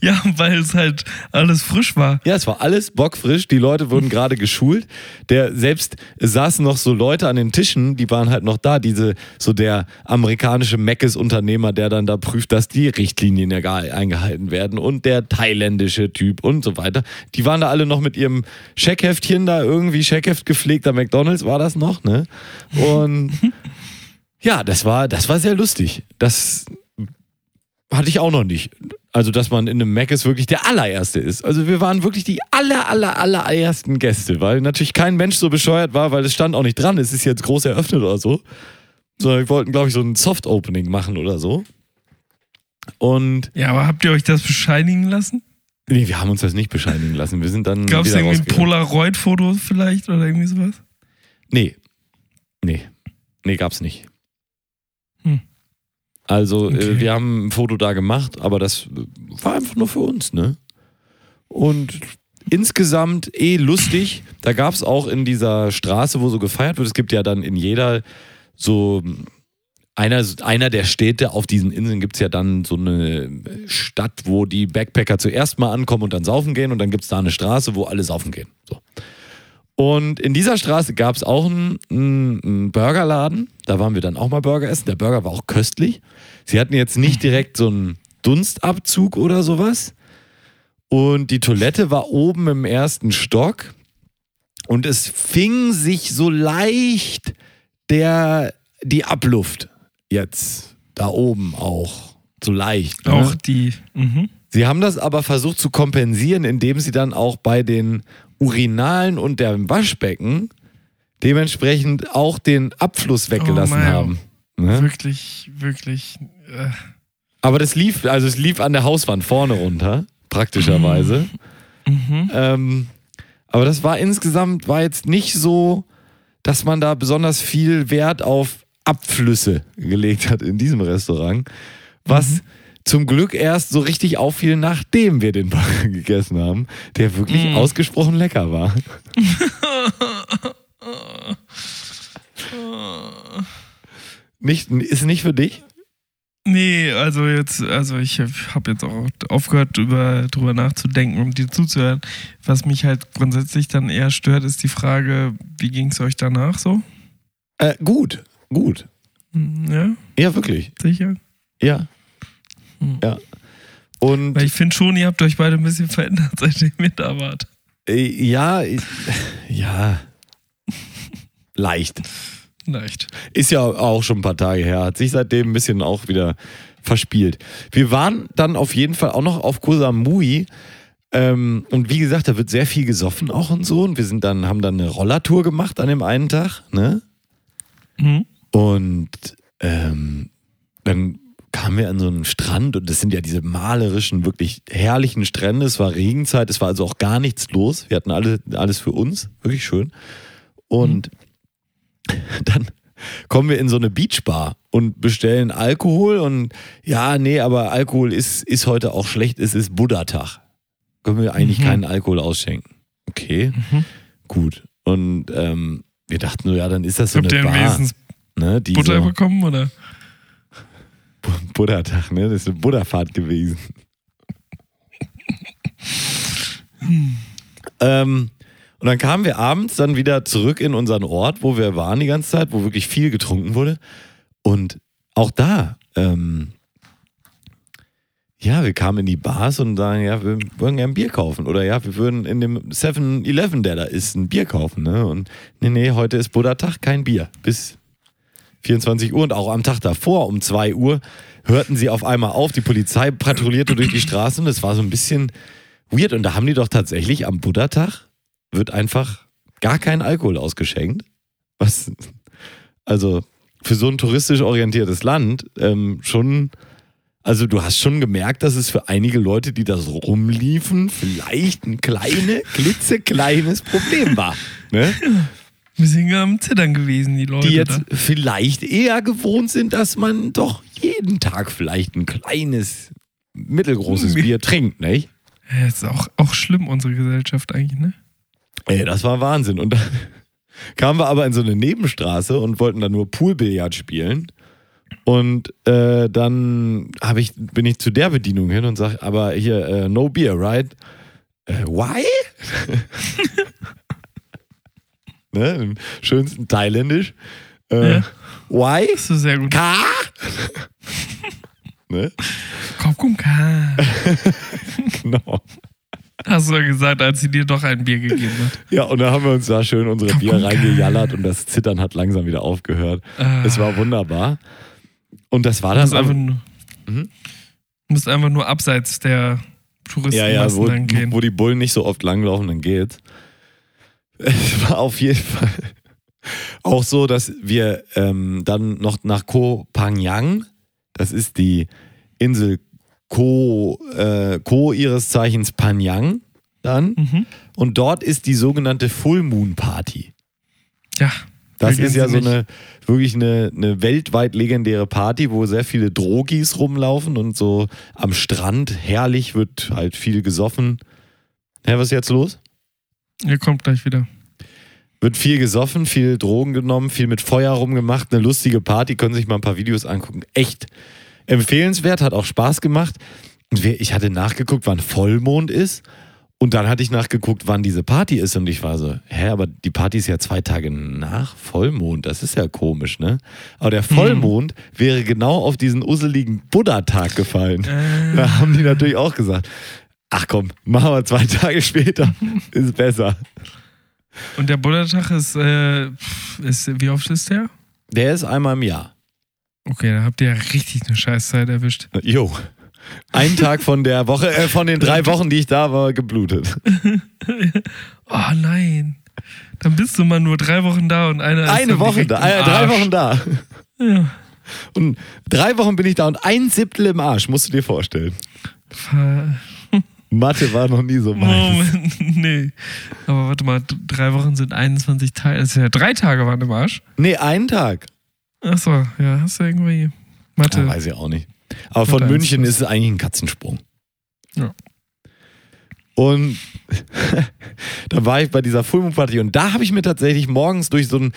Speaker 1: Ja, weil es halt alles frisch war.
Speaker 2: Ja, es war alles bockfrisch. Die Leute wurden gerade geschult. Der selbst saßen noch so Leute an den Tischen, die waren halt noch da. Diese so der amerikanische Meckes-Unternehmer, der dann da prüft, dass die Richtlinien ja gar eingehalten werden und der thailändische Typ und so weiter. Die waren da alle noch mit ihrem Scheckheftchen da irgendwie Scheckheft gepflegter McDonald's war das noch, ne? Und ja, das war das war sehr lustig. Das hatte ich auch noch nicht. Also, dass man in einem Mac ist wirklich der allererste ist. Also, wir waren wirklich die aller, aller, allerersten Gäste, weil natürlich kein Mensch so bescheuert war, weil es stand auch nicht dran, es ist jetzt groß eröffnet oder so. Sondern wir wollten, glaube ich, so ein Soft-Opening machen oder so. Und
Speaker 1: Ja, aber habt ihr euch das bescheinigen lassen?
Speaker 2: nee, wir haben uns das nicht bescheinigen lassen. Wir sind dann.
Speaker 1: Gab es irgendwie ein. Polaroid-Foto vielleicht oder irgendwie sowas?
Speaker 2: Nee. Nee. Nee, gab's nicht. Also, äh,
Speaker 1: Okay.
Speaker 2: wir haben ein Foto da gemacht, aber das äh, war einfach nur für uns, ne? Und insgesamt eh lustig. Da gab's auch in dieser Straße, wo so gefeiert wird, es gibt ja dann in jeder so einer, einer der Städte auf diesen Inseln gibt's ja dann so eine Stadt, wo die Backpacker zuerst mal ankommen und dann saufen gehen und dann gibt's da eine Straße, wo alle saufen gehen. So. Und in dieser Straße gab es auch einen, einen, Burgerladen. Da waren wir dann auch mal Burger essen. Der Burger war auch köstlich. Sie hatten jetzt nicht direkt so einen Dunstabzug oder sowas. Und die Toilette war oben im ersten Stock. Und es fing sich so leicht der, die Abluft jetzt da oben auch. So leicht. ne?
Speaker 1: Auch die. Mhm.
Speaker 2: Sie haben das aber versucht zu kompensieren, indem sie dann auch bei den Urinalen und dem Waschbecken dementsprechend auch den Abfluss weggelassen
Speaker 1: Oh
Speaker 2: haben. Ne?
Speaker 1: Wirklich, wirklich. Äh,
Speaker 2: Aber das lief, also es lief an der Hauswand vorne runter, praktischerweise.
Speaker 1: mhm.
Speaker 2: Ähm, aber das war insgesamt, war jetzt nicht so, dass man da besonders viel Wert auf Abflüsse gelegt hat in diesem Restaurant. Was zum Glück erst so richtig auffiel, nachdem wir den Burger gegessen haben, der wirklich
Speaker 1: Mhm.
Speaker 2: ausgesprochen lecker war. Nicht, ist nicht für dich?
Speaker 1: Nee, also jetzt, also ich habe jetzt auch aufgehört, über, drüber nachzudenken und dir zuzuhören. Was mich halt grundsätzlich dann eher stört, ist die Frage, wie ging es euch danach so?
Speaker 2: Äh, gut, gut.
Speaker 1: Hm, Ja,
Speaker 2: Ja, wirklich.
Speaker 1: sicher.
Speaker 2: Ja.
Speaker 1: Hm.
Speaker 2: Ja. Und
Speaker 1: Weil ich finde schon, ihr habt euch beide ein bisschen verändert, seitdem ihr da wart.
Speaker 2: äh, ja, ich- ja. Leicht.
Speaker 1: Leicht.
Speaker 2: Ist ja auch schon ein paar Tage her. Hat sich seitdem ein bisschen auch wieder verspielt. Wir waren dann auf jeden Fall auch noch auf Koh Samui. Ähm, und wie gesagt, da wird sehr viel gesoffen auch und so. Und wir sind dann, haben dann eine Rollertour gemacht an dem einen Tag, ne?
Speaker 1: Mhm.
Speaker 2: Und ähm, dann kamen wir an so einen Strand und das sind ja diese malerischen, wirklich herrlichen Strände. Es war Regenzeit, es war also auch gar nichts los. Wir hatten alle, alles für uns, wirklich schön. Und dann kommen wir in so eine Beachbar und bestellen Alkohol und ja, nee, aber Alkohol ist, ist heute auch schlecht, es ist Buddha-Tag. Können wir eigentlich
Speaker 1: Mhm.
Speaker 2: keinen Alkohol ausschenken. Okay,
Speaker 1: Mhm.
Speaker 2: gut. Und ähm, wir dachten so, ja, dann ist das so
Speaker 1: Habt ihr
Speaker 2: eine
Speaker 1: denn
Speaker 2: Bar.
Speaker 1: wenigstens
Speaker 2: Ne, die
Speaker 1: Butter
Speaker 2: so,
Speaker 1: bekommen oder?
Speaker 2: Buddha-Tag, ne? Das ist eine Buddha-Fahrt gewesen. ähm, und dann kamen wir abends dann wieder zurück in unseren Ort, wo wir waren die ganze Zeit, wo wirklich viel getrunken wurde. Und auch da, ähm, ja, wir kamen in die Bars und sagen, ja, wir würden gerne ein Bier kaufen. Oder ja, wir würden in dem 7-Eleven, der da ist, ein Bier kaufen. Ne? Und nee, nee, heute ist Buddha-Tag, kein Bier. Bis 24 Uhr und auch am Tag davor um 2 Uhr hörten sie auf einmal auf. Die Polizei patrouillierte durch die Straßen und es war so ein bisschen weird. Und da haben die doch tatsächlich am Buddha-Tag wird einfach gar kein Alkohol ausgeschenkt. Was, also für so ein touristisch orientiertes Land ähm, schon, also du hast schon gemerkt, dass es für einige Leute, die da so rumliefen, vielleicht ein kleine, klitzekleines Problem war. Ne?
Speaker 1: Wir sind am Zittern gewesen, die Leute.
Speaker 2: die jetzt
Speaker 1: da.
Speaker 2: vielleicht eher gewohnt sind, dass man doch jeden Tag vielleicht ein kleines mittelgroßes Bier trinkt, nicht?
Speaker 1: Ja, ist auch, auch schlimm, unsere Gesellschaft eigentlich, ne?
Speaker 2: Ey, das war Wahnsinn. Und dann kamen wir aber in so eine Nebenstraße und wollten da nur Poolbillard spielen. Und äh, dann ich, bin ich zu der Bedienung hin und sage, aber hier, äh, no beer, right? Äh, why? ne, Im schönsten Thailändisch. Äh,
Speaker 1: Ja.
Speaker 2: Why?
Speaker 1: Das ist sehr gut.
Speaker 2: Ka? ne?
Speaker 1: Komm, komm, komm.
Speaker 2: Genau.
Speaker 1: Hast du ja gesagt, als sie dir doch ein Bier gegeben hat.
Speaker 2: Ja, und dann haben wir uns da schön unsere
Speaker 1: Komm,
Speaker 2: Bier
Speaker 1: komm,
Speaker 2: reingejallert und das Zittern hat langsam wieder aufgehört.
Speaker 1: Ah.
Speaker 2: Es war wunderbar. Und das war
Speaker 1: Du
Speaker 2: dann
Speaker 1: musst einfach nur,
Speaker 2: Mhm.
Speaker 1: du musst einfach nur abseits der Touristen
Speaker 2: ja, ja, wo,
Speaker 1: dann gehen.
Speaker 2: wo die Bullen nicht so oft langlaufen, dann geht's. Es war auf jeden Fall auch so, dass wir ähm, dann noch nach Koh Phangan, das ist die Insel Koh, äh, Koh ihres Zeichens Phangan, dann.
Speaker 1: Mhm.
Speaker 2: Und dort ist die sogenannte Full Moon Party.
Speaker 1: Ja.
Speaker 2: Das ist ja so eine wirklich eine, eine weltweit legendäre Party, wo sehr viele Drogis rumlaufen und so am Strand herrlich wird halt viel gesoffen. Hä, was ist jetzt los?
Speaker 1: Ihr kommt gleich wieder.
Speaker 2: Wird viel gesoffen, viel Drogen genommen, viel mit Feuer rumgemacht, eine lustige Party, können sich mal ein paar Videos angucken. Echt empfehlenswert, hat auch Spaß gemacht. Und ich hatte nachgeguckt, wann Vollmond ist. Und dann hatte ich nachgeguckt, wann diese Party ist. Und ich war so, hä, aber die Party ist ja zwei Tage nach Vollmond. Das ist ja komisch, ne? Aber der Vollmond wäre genau auf diesen usseligen Buddha-Tag gefallen.
Speaker 1: Äh,
Speaker 2: Da haben die natürlich auch gesagt, ach komm, machen wir zwei Tage später, ist besser.
Speaker 1: und der Buddha-Tag ist, äh, ist, wie oft ist der?
Speaker 2: Der ist einmal im Jahr.
Speaker 1: Okay, da habt ihr ja richtig eine Scheißzeit erwischt.
Speaker 2: Jo. Ein Tag von der Woche, äh, von den drei Wochen, die ich da war, geblutet.
Speaker 1: Oh nein. Dann bist du mal nur drei Wochen da und einer ist
Speaker 2: Eine
Speaker 1: dann
Speaker 2: Woche da, äh, drei. Wochen da.
Speaker 1: Ja.
Speaker 2: Und drei Wochen bin ich da und ein Siebtel im Arsch, musst du dir vorstellen.
Speaker 1: Ver-
Speaker 2: Mathe war noch nie so meins.
Speaker 1: Moment, nee. Aber warte mal, drei Wochen sind 21 Tage. Also ja, drei Tage waren im Arsch.
Speaker 2: Nee, einen Tag.
Speaker 1: Achso, ja, hast du irgendwie Mathe.
Speaker 2: Ja, weiß ich auch nicht. Aber von München ist es eigentlich ein Katzensprung.
Speaker 1: Ja.
Speaker 2: Und da war ich bei dieser Full Moon Party und da habe ich mir tatsächlich morgens durch so ein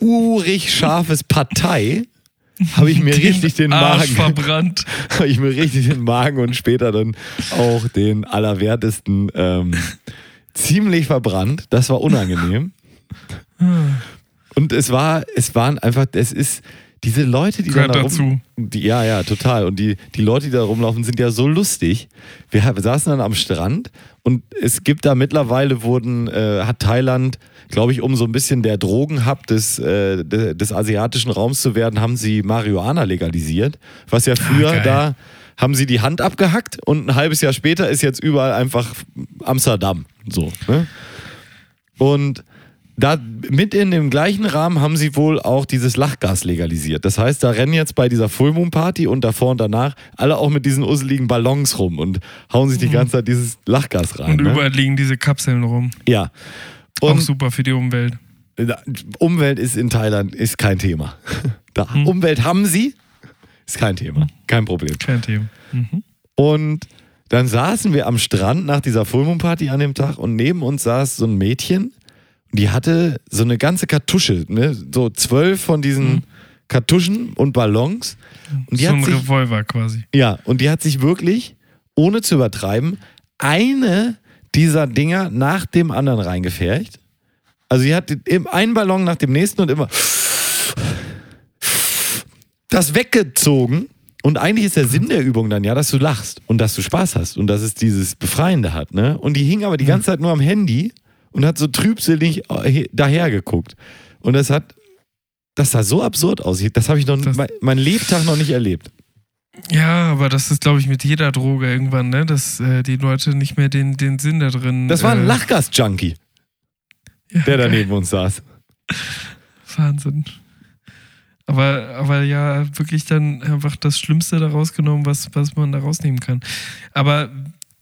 Speaker 2: urig scharfes Partei habe ich mir richtig den
Speaker 1: Arsch
Speaker 2: Magen
Speaker 1: verbrannt.
Speaker 2: habe ich mir richtig den Magen und später dann auch den allerwertesten ähm, ziemlich verbrannt. Das war unangenehm. Und es war, es waren einfach, es ist diese Leute, die
Speaker 1: Gehört
Speaker 2: da rum,
Speaker 1: dazu.
Speaker 2: Die, ja, ja, total. Und die, die Leute, die da rumlaufen, sind ja so lustig. Wir, wir saßen dann am Strand und es gibt da mittlerweile wurden, äh, hat Thailand, glaube ich, um so ein bisschen der Drogenhub des, äh, de, des asiatischen Raums zu werden, haben sie Marihuana legalisiert. Was ja früher
Speaker 1: geil.
Speaker 2: da haben sie die Hand abgehackt und ein halbes Jahr später ist jetzt überall einfach Amsterdam. So. Ne? Und da mit in dem gleichen Rahmen haben sie wohl auch dieses Lachgas legalisiert. Das heißt, da rennen jetzt bei dieser Full Moon Party und davor und danach alle auch mit diesen usseligen Ballons rum und hauen sich die ganze Zeit dieses Lachgas rein.
Speaker 1: Und
Speaker 2: ne?
Speaker 1: überall liegen diese Kapseln rum.
Speaker 2: Ja.
Speaker 1: Auch
Speaker 2: Und
Speaker 1: super für die Umwelt.
Speaker 2: Umwelt ist in Thailand ist kein Thema. Da, Umwelt haben sie, ist kein Thema, kein Problem.
Speaker 1: Kein Thema. Mhm.
Speaker 2: Und dann saßen wir am Strand nach dieser Full Moon Party an dem Tag und neben uns saß so ein Mädchen, die hatte so eine ganze Kartusche, ne? so zwölf von diesen Kartuschen und Ballons. Und die
Speaker 1: so
Speaker 2: hat
Speaker 1: ein
Speaker 2: sich,
Speaker 1: Revolver quasi.
Speaker 2: ja, und die hat sich wirklich, ohne zu übertreiben, eine dieser Dinger nach dem anderen reingefercht. Also sie hat einen Ballon nach dem nächsten und immer das weggezogen. Und eigentlich ist der Sinn der Übung dann ja, dass du lachst und dass du Spaß hast und dass es dieses Befreiende hat. Ne? Und die hing aber die ganze Zeit nur am Handy und hat so trübselig äh, dahergeguckt. Und das hat, das sah so absurd aus. Das habe ich noch,
Speaker 1: Das-
Speaker 2: mein, mein Lebtag noch nicht erlebt.
Speaker 1: Ja, aber das ist, glaube ich, mit jeder Droge irgendwann, ne? Dass äh, die Leute nicht mehr den, den Sinn da drin.
Speaker 2: Das war ein
Speaker 1: äh,
Speaker 2: Lachgas-Junkie,
Speaker 1: ja,
Speaker 2: der da neben uns saß.
Speaker 1: Wahnsinn. Aber, aber ja, wirklich dann einfach das Schlimmste da rausgenommen, was, was man da rausnehmen kann. Aber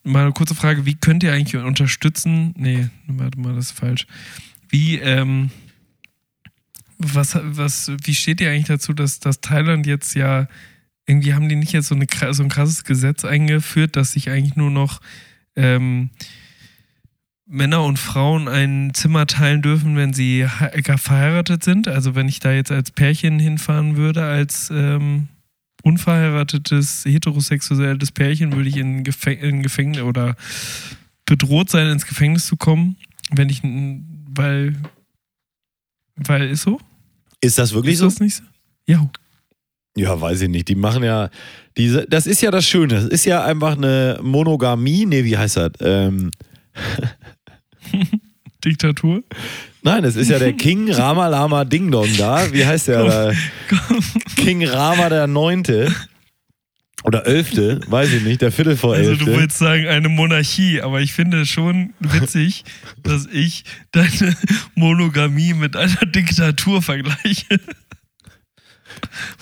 Speaker 1: mal eine kurze Frage, wie könnt ihr eigentlich unterstützen? Nee, warte mal, das ist falsch. Wie, ähm, was, was, wie steht ihr eigentlich dazu, dass, dass Thailand jetzt ja irgendwie haben die nicht jetzt so, eine, so ein krasses Gesetz eingeführt, dass sich eigentlich nur noch ähm, Männer und Frauen ein Zimmer teilen dürfen, wenn sie verheiratet sind. Also wenn ich da jetzt als Pärchen hinfahren würde, als ähm, unverheiratetes, heterosexuelles Pärchen, würde ich in, Gefäng in Gefängnis oder bedroht sein, ins Gefängnis zu kommen, wenn ich, weil, weil ist so?
Speaker 2: Ist das wirklich
Speaker 1: Ist
Speaker 2: so?
Speaker 1: das nicht so? Ja.
Speaker 2: Ja, weiß ich nicht. Die machen ja, diese, das ist ja das Schöne. Das ist ja einfach eine Monogamie. Nee, wie heißt das? Ähm,
Speaker 1: Diktatur.
Speaker 2: Nein, es ist ja der King Rama Lama Ding Dong da. Wie heißt der? da? King Rama der Neunte. Oder Elfte, weiß ich nicht, der Viertel vor
Speaker 1: Also
Speaker 2: Elfte.
Speaker 1: du willst sagen eine Monarchie, aber ich finde es schon witzig, dass ich deine Monogamie mit einer Diktatur vergleiche.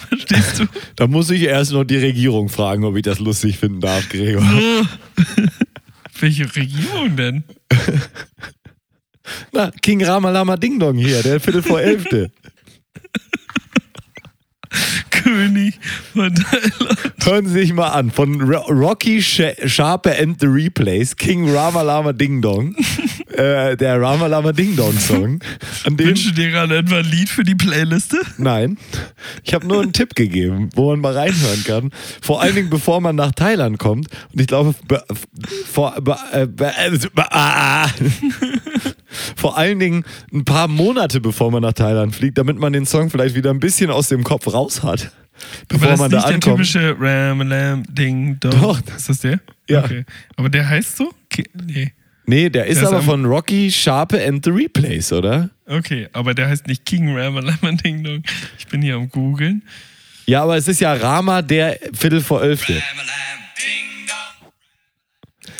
Speaker 1: Verstehst du?
Speaker 2: da muss ich erst noch die Regierung fragen, ob ich das lustig finden darf, Gregor.
Speaker 1: So. Welche Regierung denn?
Speaker 2: Na, King Rama Lama Ding Dong hier, der Viertel vor Elfte.
Speaker 1: König von Thailand.
Speaker 2: Hören Sie sich mal an. Von Ro Rocky Sh Sharpe and the Replays, King Rama Lama Ding Dong. äh, der Rama Lama Ding Dong Song. An dem,
Speaker 1: Wünsche dir gerade etwa ein Lied für die Playliste?
Speaker 2: nein, ich habe nur einen Tipp gegeben, wo man mal reinhören kann. Vor allen Dingen, bevor man nach Thailand kommt. Und ich glaube, be vor, äh, äh, be ah. vor allen Dingen ein paar Monate, bevor man nach Thailand fliegt, damit man den Song vielleicht wieder ein bisschen aus dem Kopf raus hat. Bevor
Speaker 1: Aber das
Speaker 2: man
Speaker 1: ist
Speaker 2: da
Speaker 1: nicht der
Speaker 2: ankommt.
Speaker 1: typische Ram Lam Ding Dong.
Speaker 2: Doch.
Speaker 1: Ist das der?
Speaker 2: Ja.
Speaker 1: Okay. Aber der heißt so? Nee.
Speaker 2: Nee, der ist
Speaker 1: Der ist
Speaker 2: aber
Speaker 1: am-
Speaker 2: von Rocky Sharpe and the Replays, oder?
Speaker 1: Okay, aber der heißt nicht King Ram Lam Ding Dong. Ich bin hier am googeln.
Speaker 2: Ja, aber es ist ja Rama der Viertel vor Elfte.
Speaker 1: Ding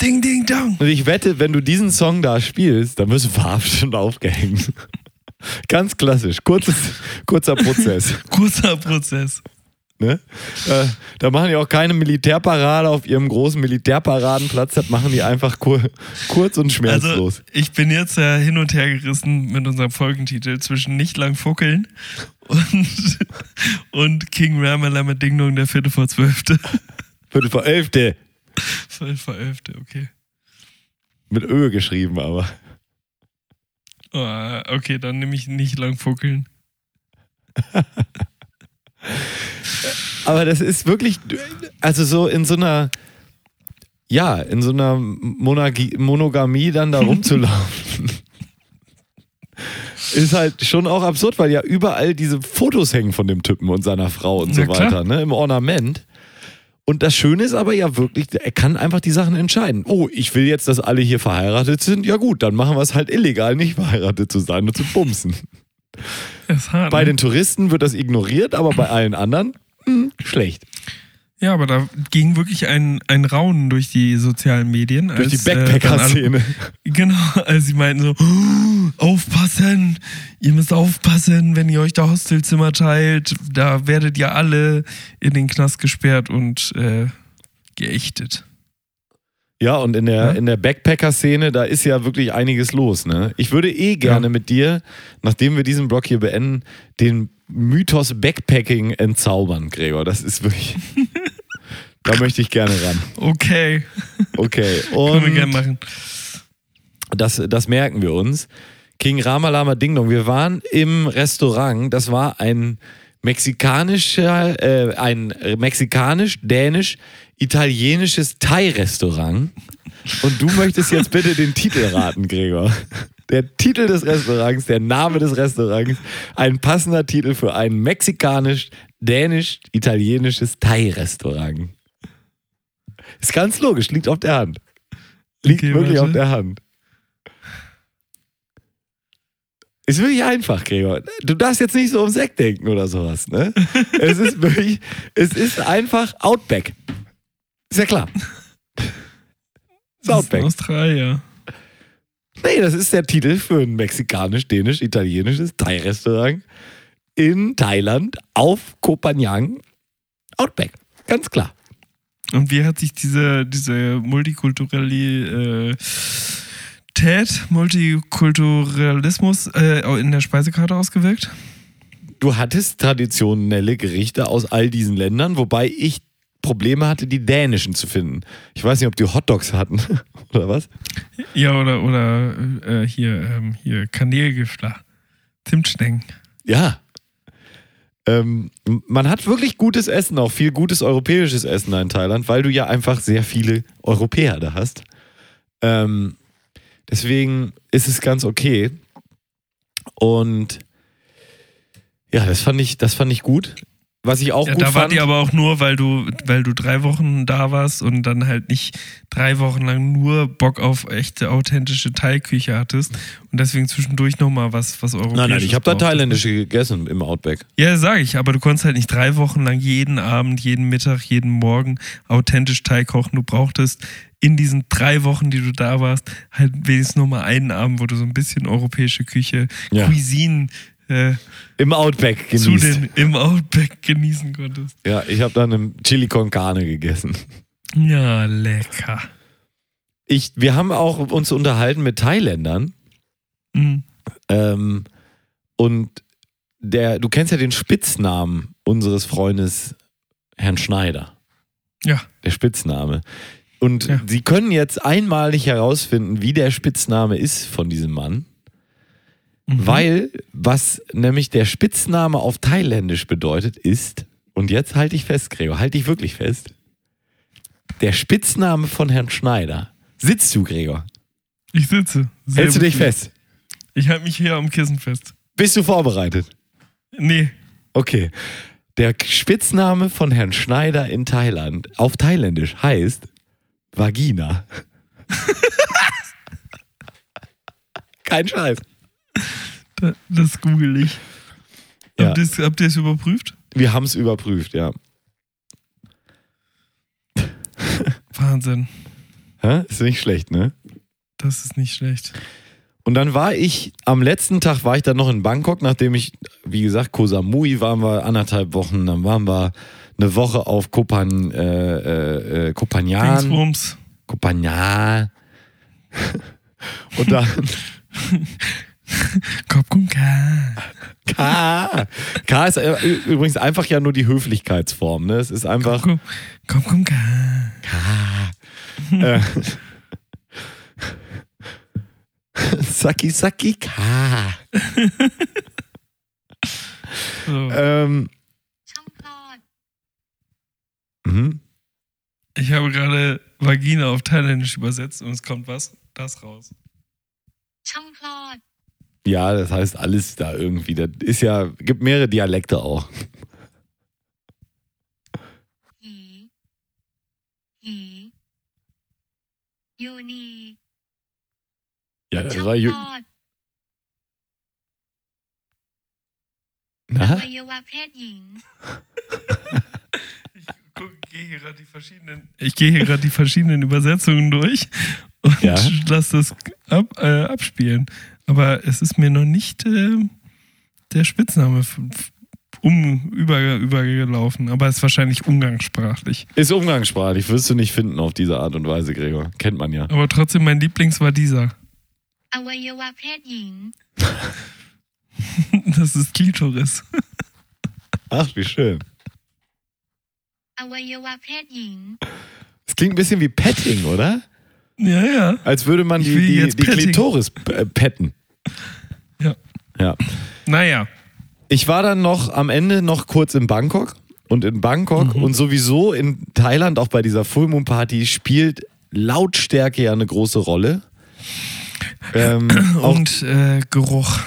Speaker 1: Ding Dong.
Speaker 2: Und ich wette, wenn du diesen Song da spielst, dann wirst du verhaftet und aufgehängt. Ganz klassisch. Kurzes, kurzer Prozess.
Speaker 1: Kurzer Prozess.
Speaker 2: Ne? Äh, da machen die auch keine Militärparade auf ihrem großen Militärparadenplatz. Das machen die einfach kur kurz und
Speaker 1: Also,
Speaker 2: schmerzlos.
Speaker 1: ich bin jetzt ja hin und her gerissen mit unserem Folgentitel zwischen Nicht lang fuckeln und, und King Ramalama Ding Dong, der vierte vor zwölfte.
Speaker 2: Viertel vor Elfte.
Speaker 1: Viertel vor elfte, okay.
Speaker 2: Mit Ö geschrieben, aber.
Speaker 1: Oh, okay, dann nehme ich nicht lang fuckeln.
Speaker 2: Aber das ist wirklich, also so in so einer, ja, in so einer Monarchie, Monogamie dann da rumzulaufen. Ist halt schon auch absurd, weil ja überall diese Fotos hängen von dem Typen und seiner Frau und so
Speaker 1: Na klar.
Speaker 2: weiter, ne, im Ornament. Und das Schöne ist aber ja wirklich, er kann einfach die Sachen entscheiden. Oh, ich will jetzt, dass alle hier verheiratet sind. Ja gut, dann machen wir es halt illegal, nicht verheiratet zu sein und zu bumsen.
Speaker 1: Hart.
Speaker 2: Bei
Speaker 1: ne?
Speaker 2: den Touristen wird das ignoriert, aber bei allen anderen hm, schlecht.
Speaker 1: Ja, aber da ging wirklich ein, ein Raunen durch die sozialen Medien.
Speaker 2: Durch die
Speaker 1: als, äh, alle-
Speaker 2: Backpacker-Szene.
Speaker 1: Genau, als sie meinten so, "Oh, aufpassen, ihr müsst aufpassen, wenn ihr euch da Hostelzimmer teilt, da werdet ihr alle in den Knast gesperrt und äh, geächtet.
Speaker 2: Ja, und in der,
Speaker 1: Ja?
Speaker 2: in der Backpacker-Szene, da ist ja wirklich einiges los. Ne? Ich würde eh gerne
Speaker 1: Ja.
Speaker 2: mit dir, nachdem wir diesen Blog hier beenden, den Mythos Backpacking entzaubern, Gregor. Das ist wirklich. da möchte ich gerne ran.
Speaker 1: Okay,
Speaker 2: Okay.
Speaker 1: können wir gerne
Speaker 2: Und
Speaker 1: machen.
Speaker 2: das, das merken wir uns. King Ramalama Ding Dong. Wir waren im Restaurant. Das war ein mexikanischer, äh, ein mexikanisch-dänisch-italienisches Thai-Restaurant. Und du möchtest jetzt bitte den Titel raten, Gregor. Der Titel des Restaurants, der Name des Restaurants, ein passender Titel für ein mexikanisch-dänisch-italienisches Thai-Restaurant. Ist ganz logisch, liegt auf der Hand. Liegt
Speaker 1: Okay,
Speaker 2: wirklich
Speaker 1: warte.
Speaker 2: auf der Hand. Ist wirklich einfach, Gregor. Du darfst jetzt nicht so um Sekt denken oder sowas, ne? es ist wirklich, es ist einfach Outback. Ist ja klar. Ist
Speaker 1: Das ist
Speaker 2: Outback.
Speaker 1: Australier.
Speaker 2: Nee, das ist der Titel für ein mexikanisch-dänisch-italienisches Thai-Restaurant in Thailand auf Koh Phangan. Outback. Ganz klar.
Speaker 1: Und wie hat sich diese, diese Multikulturalität, Multikulturalismus äh, in der Speisekarte ausgewirkt?
Speaker 2: du hattest traditionelle Gerichte aus all diesen Ländern, wobei ich Probleme hatte, die dänischen zu finden. Ich weiß nicht, ob die Hotdogs hatten oder was.
Speaker 1: Ja, oder, oder äh, hier, ähm, hier Kanelgifler. Zimtschnecken.
Speaker 2: Ja. Ähm, man hat wirklich gutes Essen, auch viel gutes europäisches Essen in Thailand, weil du ja einfach sehr viele Europäer da hast. Ähm, deswegen ist es ganz okay. Und ja, das fand ich, das fand ich gut. Was ich auch
Speaker 1: Ja,
Speaker 2: gut
Speaker 1: da
Speaker 2: fand.
Speaker 1: wart ihr aber auch nur, weil du, weil du drei Wochen da warst und dann halt nicht drei Wochen lang nur Bock auf echte, authentische Thai-Küche hattest und deswegen zwischendurch nochmal was, was Europäisches
Speaker 2: nein, nein, ich habe da thailändische gegessen im Outback.
Speaker 1: Ja, sage ich, aber du konntest halt nicht drei Wochen lang jeden Abend, jeden Mittag, jeden Morgen authentisch Thai kochen. Du brauchtest in diesen drei Wochen, die du da warst, halt wenigstens nur mal einen Abend, wo du so ein bisschen europäische Küche,
Speaker 2: Ja.
Speaker 1: Cuisine äh,
Speaker 2: Im Outback
Speaker 1: zu
Speaker 2: genießt.
Speaker 1: den im Outback genießen konntest.
Speaker 2: Ja, ich habe dann einen Chili con Carne gegessen.
Speaker 1: Ja, lecker.
Speaker 2: Ich, wir haben auch uns unterhalten mit Thailändern
Speaker 1: Mhm.
Speaker 2: ähm, und der, du kennst ja den Spitznamen unseres Freundes Herrn Schneider.
Speaker 1: Ja.
Speaker 2: Der Spitzname. Und
Speaker 1: Ja.
Speaker 2: sie können jetzt einmalig herausfinden, wie der Spitzname ist von diesem Mann.
Speaker 1: Mhm.
Speaker 2: Weil, was nämlich der Spitzname auf Thailändisch bedeutet, ist, und jetzt halte ich fest, Gregor, halte ich wirklich fest, der Spitzname von Herrn Schneider. Sitzt du, Gregor?
Speaker 1: Ich sitze.
Speaker 2: Hältst du dich fest?
Speaker 1: Ich halte mich hier am Kissen fest.
Speaker 2: Bist du vorbereitet?
Speaker 1: Nee.
Speaker 2: Okay. Der Spitzname von Herrn Schneider in Thailand auf Thailändisch heißt Vagina. Kein Scheiß.
Speaker 1: Da, das google ich.
Speaker 2: Ja.
Speaker 1: Habt ihr es habt ihr es überprüft?
Speaker 2: Wir haben es überprüft, ja.
Speaker 1: Wahnsinn.
Speaker 2: Hä? Ist nicht schlecht, ne?
Speaker 1: Das ist nicht schlecht.
Speaker 2: Und dann war ich, am letzten Tag war ich dann noch in Bangkok, nachdem ich, wie gesagt, Koh Samui waren wir anderthalb Wochen, dann waren wir eine Woche auf Kopan, äh, äh, äh, Kopanjan.
Speaker 1: Dingsbums.
Speaker 2: Kopanjan. Und dann
Speaker 1: Kopkumka.
Speaker 2: K. K ist äh, übrigens einfach ja nur die Höflichkeitsform, ne? Es ist einfach
Speaker 1: Kopkumka.
Speaker 2: äh, Saki Saki K.
Speaker 1: So.
Speaker 2: Ähm,
Speaker 4: ช่องคลอด
Speaker 2: mhm.
Speaker 1: Ich habe gerade Vagina auf Thailändisch übersetzt und es kommt was? Das raus.
Speaker 2: Ja, das heißt alles da irgendwie. Das ist ja, gibt mehrere Dialekte auch.
Speaker 4: I, I, Juni.
Speaker 2: Ja, das war Ju Na?
Speaker 1: gehe hier gerade die verschiedenen, ich gehe hier gerade die verschiedenen Übersetzungen durch und
Speaker 2: ja.
Speaker 1: lasse das ab, äh, abspielen. Aber es ist mir noch nicht äh, der Spitzname um, über, übergelaufen, aber es ist wahrscheinlich umgangssprachlich.
Speaker 2: Ist umgangssprachlich, wirst du nicht finden auf diese Art und Weise, Gregor. Kennt man ja.
Speaker 1: Aber trotzdem, mein Lieblings war dieser. das ist Klitoris.
Speaker 2: Ach, wie schön.
Speaker 4: อวัยวะเพศหญิง
Speaker 2: Es klingt ein bisschen wie Petting, oder?
Speaker 1: Ja, ja.
Speaker 2: Als würde man
Speaker 1: Ich
Speaker 2: die,
Speaker 1: will
Speaker 2: die,
Speaker 1: jetzt
Speaker 2: die
Speaker 1: Petting.
Speaker 2: Klitoris äh, petten.
Speaker 1: Ja.
Speaker 2: Ja.
Speaker 1: Naja.
Speaker 2: Ich war dann noch am Ende noch kurz in Bangkok. Und in Bangkok
Speaker 1: Mhm.
Speaker 2: und sowieso in Thailand, auch bei dieser Full Moon Party, spielt Lautstärke ja eine große Rolle. Ähm, auch
Speaker 1: Und äh, Geruch.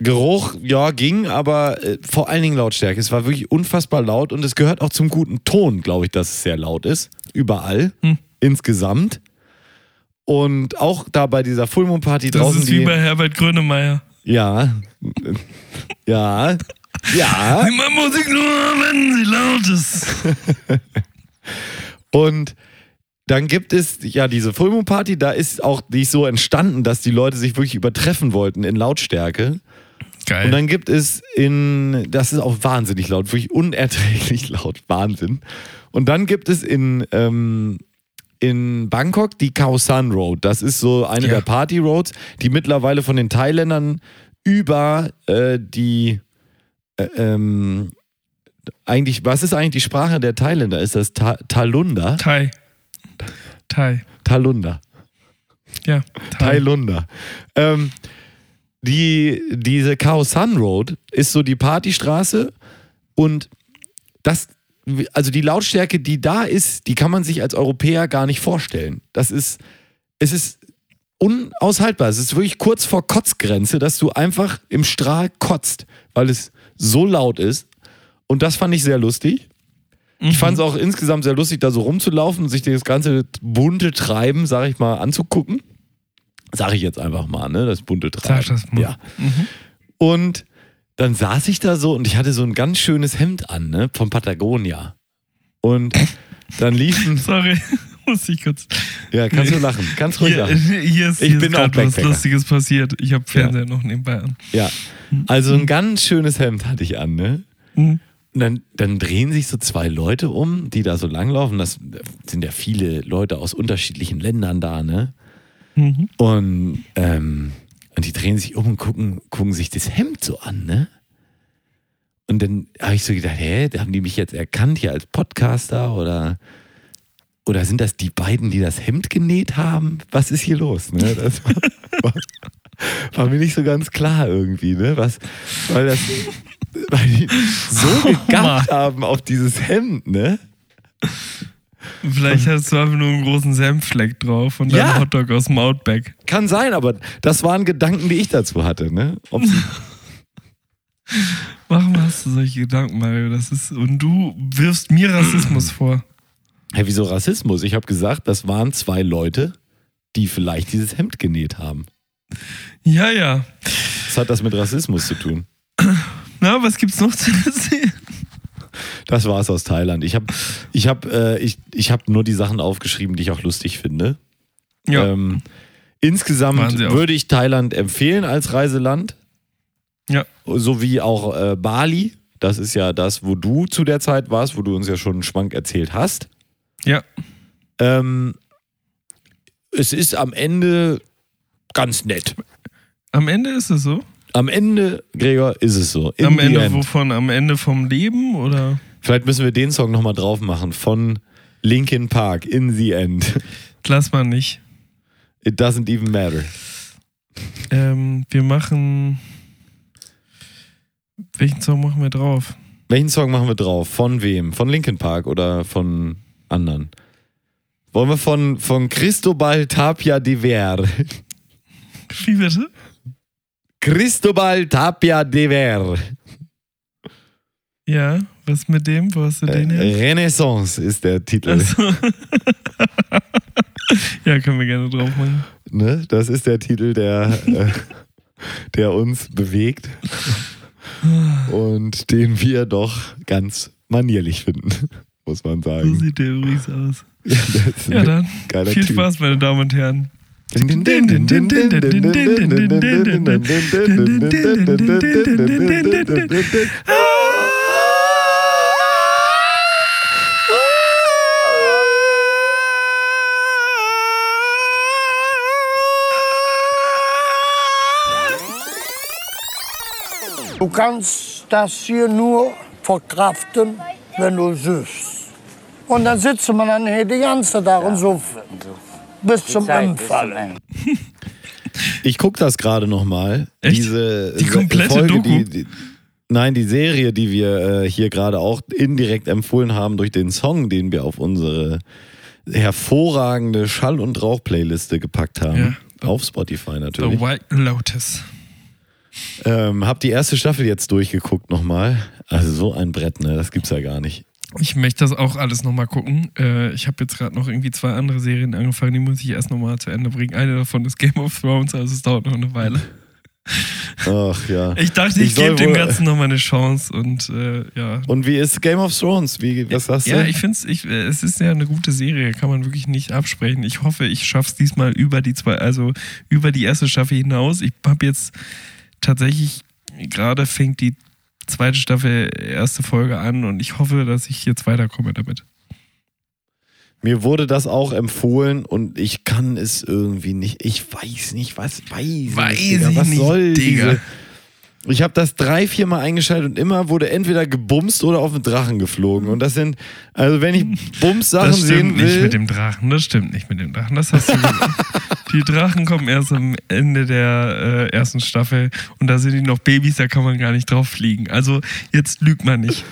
Speaker 2: Geruch, ja, ging, aber äh, vor allen Dingen Lautstärke. Es war wirklich unfassbar laut und es gehört auch zum guten Ton, glaube ich, dass es sehr laut ist. Überall.
Speaker 1: Hm.
Speaker 2: Insgesamt. Und auch da bei dieser Full Moon Party
Speaker 1: Das
Speaker 2: draußen.
Speaker 1: ist wie bei Herbert Grönemeyer.
Speaker 2: ja. Ja. Ja.
Speaker 1: Immer Musik nur, wenn sie laut ist.
Speaker 2: Und dann gibt es ja diese Full Moon Party, da ist auch die ist so entstanden, dass die Leute sich wirklich übertreffen wollten in Lautstärke.
Speaker 1: Geil.
Speaker 2: Und dann gibt es in, das ist auch wahnsinnig laut, wirklich unerträglich laut, Wahnsinn. Und dann gibt es in, ähm, in Bangkok die Khao San Road. Das ist so eine
Speaker 1: Ja.
Speaker 2: der Party Roads, die mittlerweile von den Thailändern über äh, die äh, ähm, eigentlich, was ist eigentlich die Sprache der Thailänder? Ist das Ta Talunda?
Speaker 1: Thai. Thai.
Speaker 2: Talunda.
Speaker 1: Ja. Thai.
Speaker 2: Thailunda. Ähm, die, diese Khao San Road ist so die Partystraße und das, also die Lautstärke, die da ist, die kann man sich als Europäer gar nicht vorstellen. Das ist, es ist unaushaltbar. Es ist wirklich kurz vor Kotzgrenze, dass du einfach im Strahl kotzt, weil es so laut ist. Und das fand ich sehr lustig. Ich fand es auch insgesamt sehr lustig, da so rumzulaufen und sich das ganze bunte Treiben, sag ich mal, anzugucken. Sag ich jetzt einfach mal, ne? Das bunte Treiben.
Speaker 1: Sag das mal.
Speaker 2: Ja. Und dann saß ich da so und ich hatte so ein ganz schönes Hemd an, ne? Von Patagonia. Und dann liefen.
Speaker 1: Sorry, muss ich kurz.
Speaker 2: Ja, kannst du lachen. Kannst ruhig
Speaker 1: Hier,
Speaker 2: lachen.
Speaker 1: hier ist,
Speaker 2: Ich
Speaker 1: hier
Speaker 2: bin
Speaker 1: ist
Speaker 2: auch
Speaker 1: was. Lustiges passiert. Ich habe Fernseher noch nebenbei an.
Speaker 2: Ja. Also ein ganz schönes Hemd hatte ich an, ne?
Speaker 1: Mhm.
Speaker 2: Und dann, dann drehen sich so zwei Leute um, die da so langlaufen. Das sind ja viele Leute aus unterschiedlichen Ländern da, ne?
Speaker 1: Mhm.
Speaker 2: Und, ähm, und die drehen sich um und gucken, gucken sich das Hemd so an, ne? Und dann habe ich so gedacht, hä, haben die mich jetzt erkannt hier als Podcaster oder, oder sind das die beiden, die das Hemd genäht haben? Was ist hier los? Ne? Das war, war, war mir nicht so ganz klar irgendwie, ne? Was, weil das, weil die so gegabt haben auf dieses Hemd, ne?
Speaker 1: Vielleicht hast du einfach nur einen großen Senffleck drauf und dann
Speaker 2: Ja.
Speaker 1: Hotdog aus dem Outback.
Speaker 2: Kann sein, aber das waren Gedanken, die ich dazu hatte, ne?
Speaker 1: Warum hast du solche Gedanken, Mario? Das ist, und du wirfst mir Rassismus vor.
Speaker 2: Hä, wieso Rassismus? Ich habe gesagt, das waren zwei Leute, die vielleicht dieses Hemd genäht haben.
Speaker 1: Ja, ja.
Speaker 2: Was hat das mit Rassismus zu tun?
Speaker 1: Na, was gibt's noch zu erzählen?
Speaker 2: Das war es aus Thailand. Ich habe ich hab, äh, ich, ich hab nur die Sachen aufgeschrieben, die ich auch lustig finde.
Speaker 1: Ja.
Speaker 2: Ähm, insgesamt würde ich Thailand empfehlen als Reiseland.
Speaker 1: Ja.
Speaker 2: Sowie auch äh, Bali. Das ist ja das, wo du zu der Zeit warst, wo du uns ja schon einen Schwank erzählt hast.
Speaker 1: Ja.
Speaker 2: Ähm, es ist am Ende ganz nett.
Speaker 1: Am Ende ist es so.
Speaker 2: Am Ende, Gregor, ist es so. In
Speaker 1: am Ende
Speaker 2: end.
Speaker 1: wovon? Am Ende vom Leben oder?
Speaker 2: Vielleicht müssen wir den Song nochmal drauf machen von Linkin Park, In the End.
Speaker 1: Lass mal nicht.
Speaker 2: It doesn't even matter.
Speaker 1: Ähm, wir machen. Welchen Song machen wir drauf?
Speaker 2: Welchen Song machen wir drauf? Von wem? Von Linkin Park oder von anderen? Wollen wir von, von Cristobal Tapia de Ver?
Speaker 1: Wie bitte?
Speaker 2: Cristobal Tapia de Ver.
Speaker 1: Ja, was mit dem? Wo hast du den her?
Speaker 2: Äh, Renaissance ist der Titel.
Speaker 1: Achso. ja, können wir gerne drauf machen.
Speaker 2: Ne? Das ist der Titel, der, äh, der uns bewegt und den wir doch ganz manierlich finden, muss man
Speaker 1: So
Speaker 2: sagen.
Speaker 1: sieht der übrigens aus.
Speaker 2: Ja,
Speaker 1: Ja, dann. Viel
Speaker 2: Typ.
Speaker 1: Spaß, meine Damen und Herren.
Speaker 5: Du kannst das hier nur verkraften, wenn du süßt. Und dann sitzt man dann hier die ganze Tag und so bis zum Unfall.
Speaker 2: Ich gucke das gerade nochmal. Diese
Speaker 1: Die komplette
Speaker 2: Folge,
Speaker 1: Doku?
Speaker 2: Die, die, nein, die Serie, die wir äh, hier gerade auch indirekt empfohlen haben durch den Song, den wir auf unsere hervorragende Schall- und Rauch-Playliste gepackt haben. Auf Spotify
Speaker 1: The
Speaker 2: natürlich.
Speaker 1: White Lotus.
Speaker 2: Ähm, hab die erste Staffel jetzt durchgeguckt nochmal. Also so ein Brett, ne? Das gibt's ja gar nicht.
Speaker 1: Ich möchte das auch alles nochmal gucken. Äh, ich habe jetzt gerade noch irgendwie zwei andere Serien angefangen, die muss ich erst nochmal zu Ende bringen. Eine davon ist Game of Thrones, also es dauert noch eine Weile.
Speaker 2: Ach ja.
Speaker 1: Ich dachte, ich,
Speaker 2: Ich
Speaker 1: gebe dem Ganzen nochmal eine Chance und äh, ja.
Speaker 2: Und wie ist Game of Thrones? Wie, was sagst
Speaker 1: Ja,
Speaker 2: du?
Speaker 1: ich finde es, äh, es ist ja eine gute Serie, kann man wirklich nicht absprechen. Ich hoffe, ich schaffe es diesmal über die zwei, also über die erste Staffel hinaus. Ich habe jetzt tatsächlich, gerade fängt die zweite Staffel, erste Folge an und ich hoffe, dass ich jetzt weiterkomme damit.
Speaker 2: Mir wurde das auch empfohlen und ich kann es irgendwie nicht. Ich weiß nicht, was weiß,
Speaker 1: Weiß
Speaker 2: Digga.
Speaker 1: ich
Speaker 2: was
Speaker 1: nicht,
Speaker 2: soll
Speaker 1: Digga.
Speaker 2: diese Ich habe das drei, vier Mal eingeschaltet und immer wurde entweder gebumst oder auf den Drachen geflogen. Und das sind, also wenn ich Bums-Sachen
Speaker 1: Das
Speaker 2: sehen
Speaker 1: stimmt nicht
Speaker 2: will,
Speaker 1: mit dem Drachen. Das stimmt nicht mit dem Drachen. Das hast du. Die Drachen kommen erst am Ende der äh, ersten Staffel und da sind die noch Babys, da kann man gar nicht drauf fliegen. Also jetzt lügt man nicht.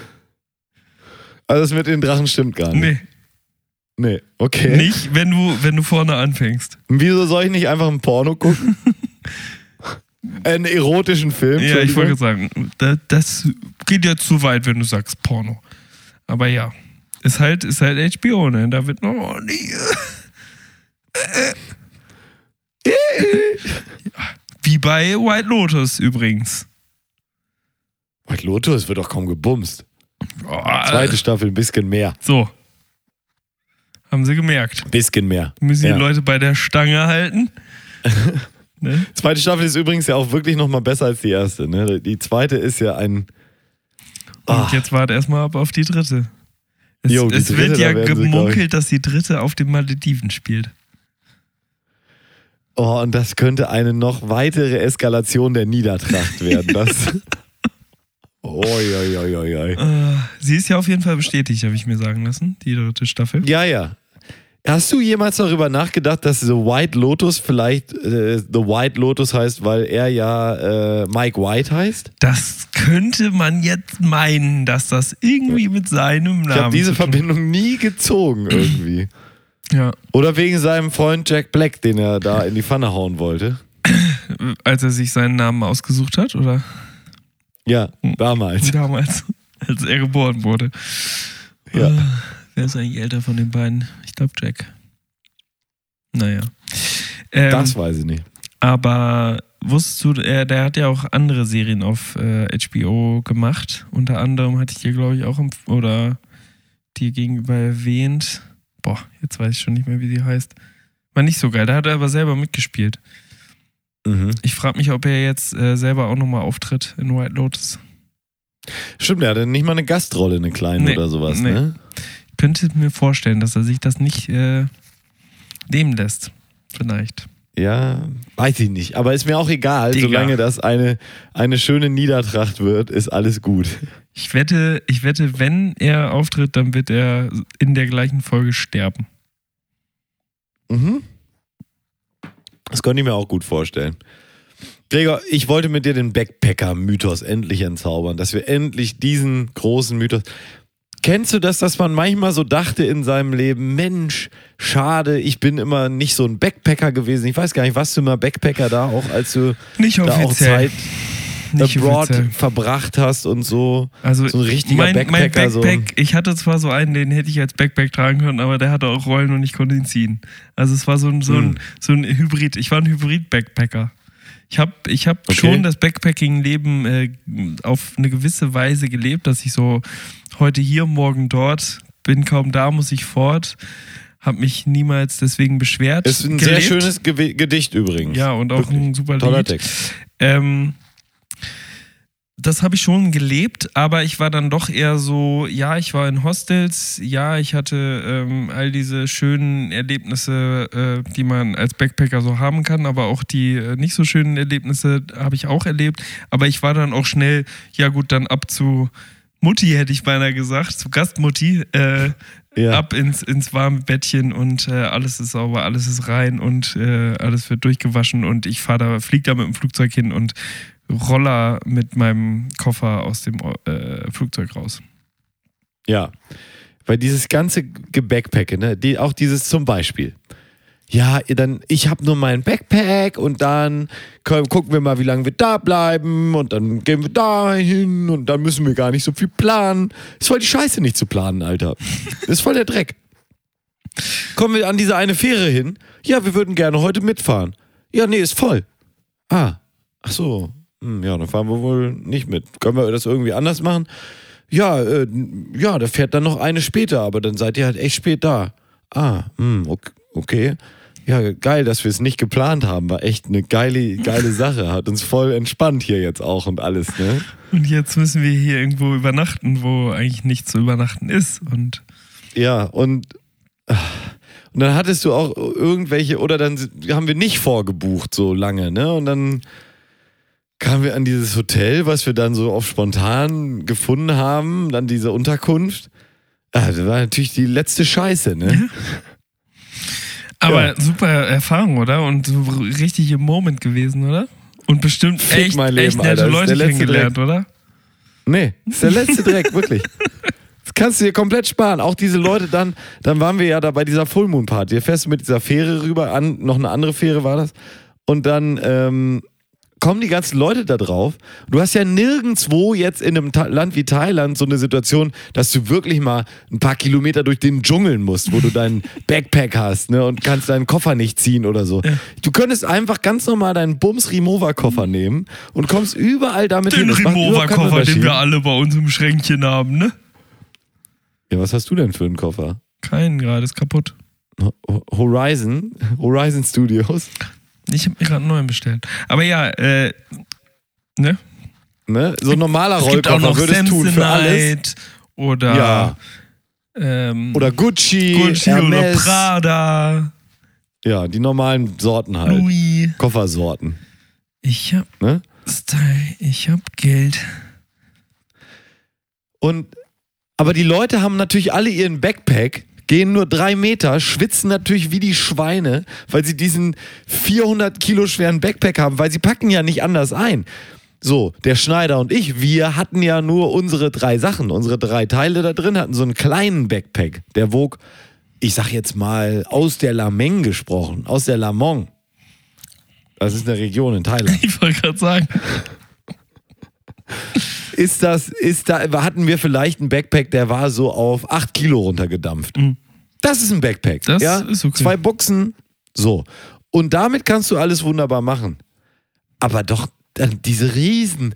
Speaker 2: also das mit den Drachen stimmt gar nicht.
Speaker 1: Nee,
Speaker 2: Nee, okay.
Speaker 1: nicht, wenn du, wenn du vorne anfängst.
Speaker 2: Und Wieso soll ich nicht einfach ein Porno gucken? Einen erotischen Film?
Speaker 1: Ja, ich wollte sagen, da, das geht ja zu weit, wenn du sagst Porno. Aber ja, ist halt, ist halt HBO, ne? Da wird noch oh, nee. Wie bei White Lotus übrigens.
Speaker 2: White Lotus wird doch kaum gebumst.
Speaker 1: Oh,
Speaker 2: Zweite Staffel ein bisschen mehr.
Speaker 1: So. Haben sie gemerkt.
Speaker 2: Ein bisschen mehr.
Speaker 1: Müssen
Speaker 2: Ja.
Speaker 1: die Leute bei der Stange halten. ne?
Speaker 2: Zweite Staffel ist übrigens ja auch wirklich noch mal besser als die erste. Ne? Die zweite ist ja ein.
Speaker 1: Und
Speaker 2: Ah.
Speaker 1: jetzt warte erstmal ab auf die dritte. Es,
Speaker 2: Jo, die
Speaker 1: es
Speaker 2: dritte,
Speaker 1: wird ja gemunkelt, dass die dritte auf den Malediven spielt.
Speaker 2: Oh, und das könnte eine noch weitere Eskalation der Niedertracht werden. Das. Oi, oi, oi, oi, oi.
Speaker 1: Äh, sie ist ja auf jeden Fall bestätigt, habe ich mir sagen lassen, die dritte Staffel.
Speaker 2: Ja, ja. Hast du jemals darüber nachgedacht, dass The White Lotus vielleicht äh, The White Lotus heißt, weil er ja äh, Mike White heißt?
Speaker 1: Das könnte man jetzt meinen, dass das irgendwie mit seinem Namen
Speaker 2: Ich habe diese Verbindung nie gezogen irgendwie.
Speaker 1: Ja,
Speaker 2: Oder wegen seinem Freund Jack Black, den er da in die Pfanne hauen wollte.
Speaker 1: als er sich seinen Namen ausgesucht hat, oder
Speaker 2: Ja, damals.
Speaker 1: damals, als er geboren wurde.
Speaker 2: Ja.
Speaker 1: Äh, wer ist eigentlich älter von den beiden? Ich glaube Jack. Naja. Ähm,
Speaker 2: Das weiß ich nicht.
Speaker 1: Aber wusstest du, er, der hat ja auch andere Serien auf äh, HBO gemacht. Unter anderem hatte ich dir, glaube ich, auch im, oder dir gegenüber erwähnt. Boah, jetzt weiß ich schon nicht mehr, wie die heißt. War nicht so geil. Da hat er aber selber mitgespielt.
Speaker 2: Mhm.
Speaker 1: Ich frage mich, ob er jetzt äh, selber auch nochmal auftritt in White Lotus.
Speaker 2: Stimmt, er hatte nicht mal eine Gastrolle, eine kleine
Speaker 1: Nee,
Speaker 2: oder sowas,
Speaker 1: nee.
Speaker 2: ne?
Speaker 1: Könnte mir vorstellen, dass er sich das nicht äh, nehmen lässt. Vielleicht.
Speaker 2: Ja, weiß ich nicht. Aber ist mir auch egal,
Speaker 1: Digga.
Speaker 2: solange das eine, eine schöne Niedertracht wird, ist alles gut.
Speaker 1: Ich wette, ich wette, wenn er auftritt, dann wird er in der gleichen Folge sterben.
Speaker 2: Mhm. Das könnte ich mir auch gut vorstellen. Gregor, ich wollte mit dir den Backpacker-Mythos endlich entzaubern, dass wir endlich diesen großen Mythos. Kennst du das, dass man manchmal so dachte in seinem Leben, Mensch, schade, ich bin immer nicht so ein Backpacker gewesen. Ich weiß gar nicht, was du immer Backpacker da auch, als du
Speaker 1: Nicht
Speaker 2: da auch. Zeit
Speaker 1: Nicht
Speaker 2: abroad
Speaker 1: offiziell.
Speaker 2: verbracht hast und so.
Speaker 1: Also
Speaker 2: so ein richtiger
Speaker 1: mein, mein
Speaker 2: Backpacker, so-
Speaker 1: Backpack, ich hatte zwar so einen, den hätte ich als Backpack tragen können, aber der hatte auch Rollen und ich konnte ihn ziehen. Also es war so ein, so ein,
Speaker 2: Hm.
Speaker 1: so ein Hybrid. Ich war ein Hybrid-Backpacker. Ich habe ich hab
Speaker 2: Okay.
Speaker 1: schon das Backpacking-Leben äh, auf eine gewisse Weise gelebt, dass ich so heute hier, morgen dort, bin kaum da, muss ich fort. Habe mich niemals deswegen beschwert.
Speaker 2: Ist ein
Speaker 1: gelebt.
Speaker 2: sehr schönes Gewi- Gedicht übrigens.
Speaker 1: Ja, und auch
Speaker 2: Wirklich.
Speaker 1: ein super
Speaker 2: Toller
Speaker 1: Lied.
Speaker 2: Text.
Speaker 1: Ähm, das habe ich schon gelebt, aber ich war dann doch eher so, ja, ich war in Hostels, ja, ich hatte ähm, all diese schönen Erlebnisse, äh, die man als Backpacker so haben kann, aber auch die äh, nicht so schönen Erlebnisse habe ich auch erlebt. Aber ich war dann auch schnell, ja gut, dann ab zu Mutti, hätte ich beinahe gesagt, zu Gastmutti, äh,
Speaker 2: Ja.
Speaker 1: ab ins, ins warme Bettchen und äh, alles ist sauber, alles ist rein und äh, alles wird durchgewaschen und ich fahre da, flieg da mit dem Flugzeug hin und roller mit meinem Koffer aus dem äh, Flugzeug raus.
Speaker 2: Ja, weil dieses ganze Gebackpacke, ne, die, auch dieses zum Beispiel. Ja, dann, ich habe nur meinen Backpack und dann können, gucken wir mal, wie lange wir da bleiben und dann gehen wir da hin und dann müssen wir gar nicht so viel planen. Ist voll die Scheiße nicht zu planen, Alter. Ist voll der Dreck. Kommen wir an diese eine Fähre hin? Ja, wir würden gerne heute mitfahren. Ja, nee, ist voll. Ah, ach so. Hm, ja, dann fahren wir wohl nicht mit. Können wir das irgendwie anders machen? Ja, äh, ja, da fährt dann noch eine später, aber dann seid ihr halt echt spät da. Ah, hm, ok- okay. Ja, geil, dass wir es nicht geplant haben. War echt eine geile, geile Sache. Hat uns voll entspannt hier jetzt auch und alles, ne?
Speaker 1: Und jetzt müssen wir hier irgendwo übernachten, wo eigentlich nicht zu übernachten ist. Und
Speaker 2: Ja, und, ah, und dann hattest du auch irgendwelche, oder dann haben wir nicht vorgebucht so lange, ne? Und dann kamen wir an dieses Hotel, was wir dann so oft spontan gefunden haben, dann diese Unterkunft. Ja, das war natürlich die letzte Scheiße, ne?
Speaker 1: Aber
Speaker 2: Ja.
Speaker 1: super Erfahrung, oder? Und so richtig im Moment gewesen, oder? Und bestimmt
Speaker 2: Fick
Speaker 1: echt,
Speaker 2: mein Leben,
Speaker 1: echt nette
Speaker 2: Alter.
Speaker 1: Leute kennengelernt, oder?
Speaker 2: Nee, ist der letzte Dreck, wirklich. Das kannst du dir komplett sparen. Auch diese Leute dann, dann waren wir ja da bei dieser Full Moon Party. Da fährst du mit dieser Fähre rüber, an, noch eine andere Fähre war das. Und dann ähm, kommen die ganzen Leute da drauf. Du hast ja nirgendwo jetzt in einem Ta Land wie Thailand so eine Situation, dass du wirklich mal ein paar Kilometer durch den Dschungel musst, wo du deinen Backpack hast ne, und kannst deinen Koffer nicht ziehen oder so. Du könntest einfach ganz normal deinen Bums Remover Koffer nehmen und kommst überall damit hin.
Speaker 1: Den
Speaker 2: überhaupt keinen
Speaker 1: Remover-Koffer, den wir alle bei uns im Schränkchen haben, ne?
Speaker 2: Ja, was hast du denn für einen Koffer?
Speaker 1: Keinen gerade, ist kaputt.
Speaker 2: Ho- Horizon, Horizon Studios,
Speaker 1: Ich habe mir gerade einen neuen bestellt. Aber ja, äh, ne?
Speaker 2: ne? So ein normaler
Speaker 1: Es gibt auch
Speaker 2: Rollkoffer
Speaker 1: noch
Speaker 2: würdest tun für alles.
Speaker 1: Oder,
Speaker 2: Ja.
Speaker 1: ähm,
Speaker 2: Oder Gucci,
Speaker 1: Gucci oder. Prada,
Speaker 2: Ja, die normalen Sorten halt.
Speaker 1: Louis.
Speaker 2: Koffersorten,
Speaker 1: Ich hab
Speaker 2: ne?
Speaker 1: Style, ich hab Geld.
Speaker 2: Und aber die Leute haben natürlich alle ihren Backpack, gehen nur drei Meter, schwitzen natürlich wie die Schweine, weil sie diesen 400 Kilo schweren Backpack haben, weil sie packen ja nicht anders ein. So, der Schneider und ich, wir hatten ja nur unsere drei Sachen, unsere drei Teile da drin, hatten so einen kleinen Backpack, der wog, ich sag jetzt mal, aus der Lameng gesprochen, aus der Lamong. Das ist eine Region in Thailand.
Speaker 1: Ich wollte gerade sagen.
Speaker 2: ist das, ist da, hatten wir vielleicht einen Backpack, der war so auf 8 Kilo runtergedampft. Das ist ein Backpack.
Speaker 1: Das
Speaker 2: ja?
Speaker 1: ist okay.
Speaker 2: Zwei Buchsen, so. Und damit kannst du alles wunderbar machen. Aber doch dann diese riesen,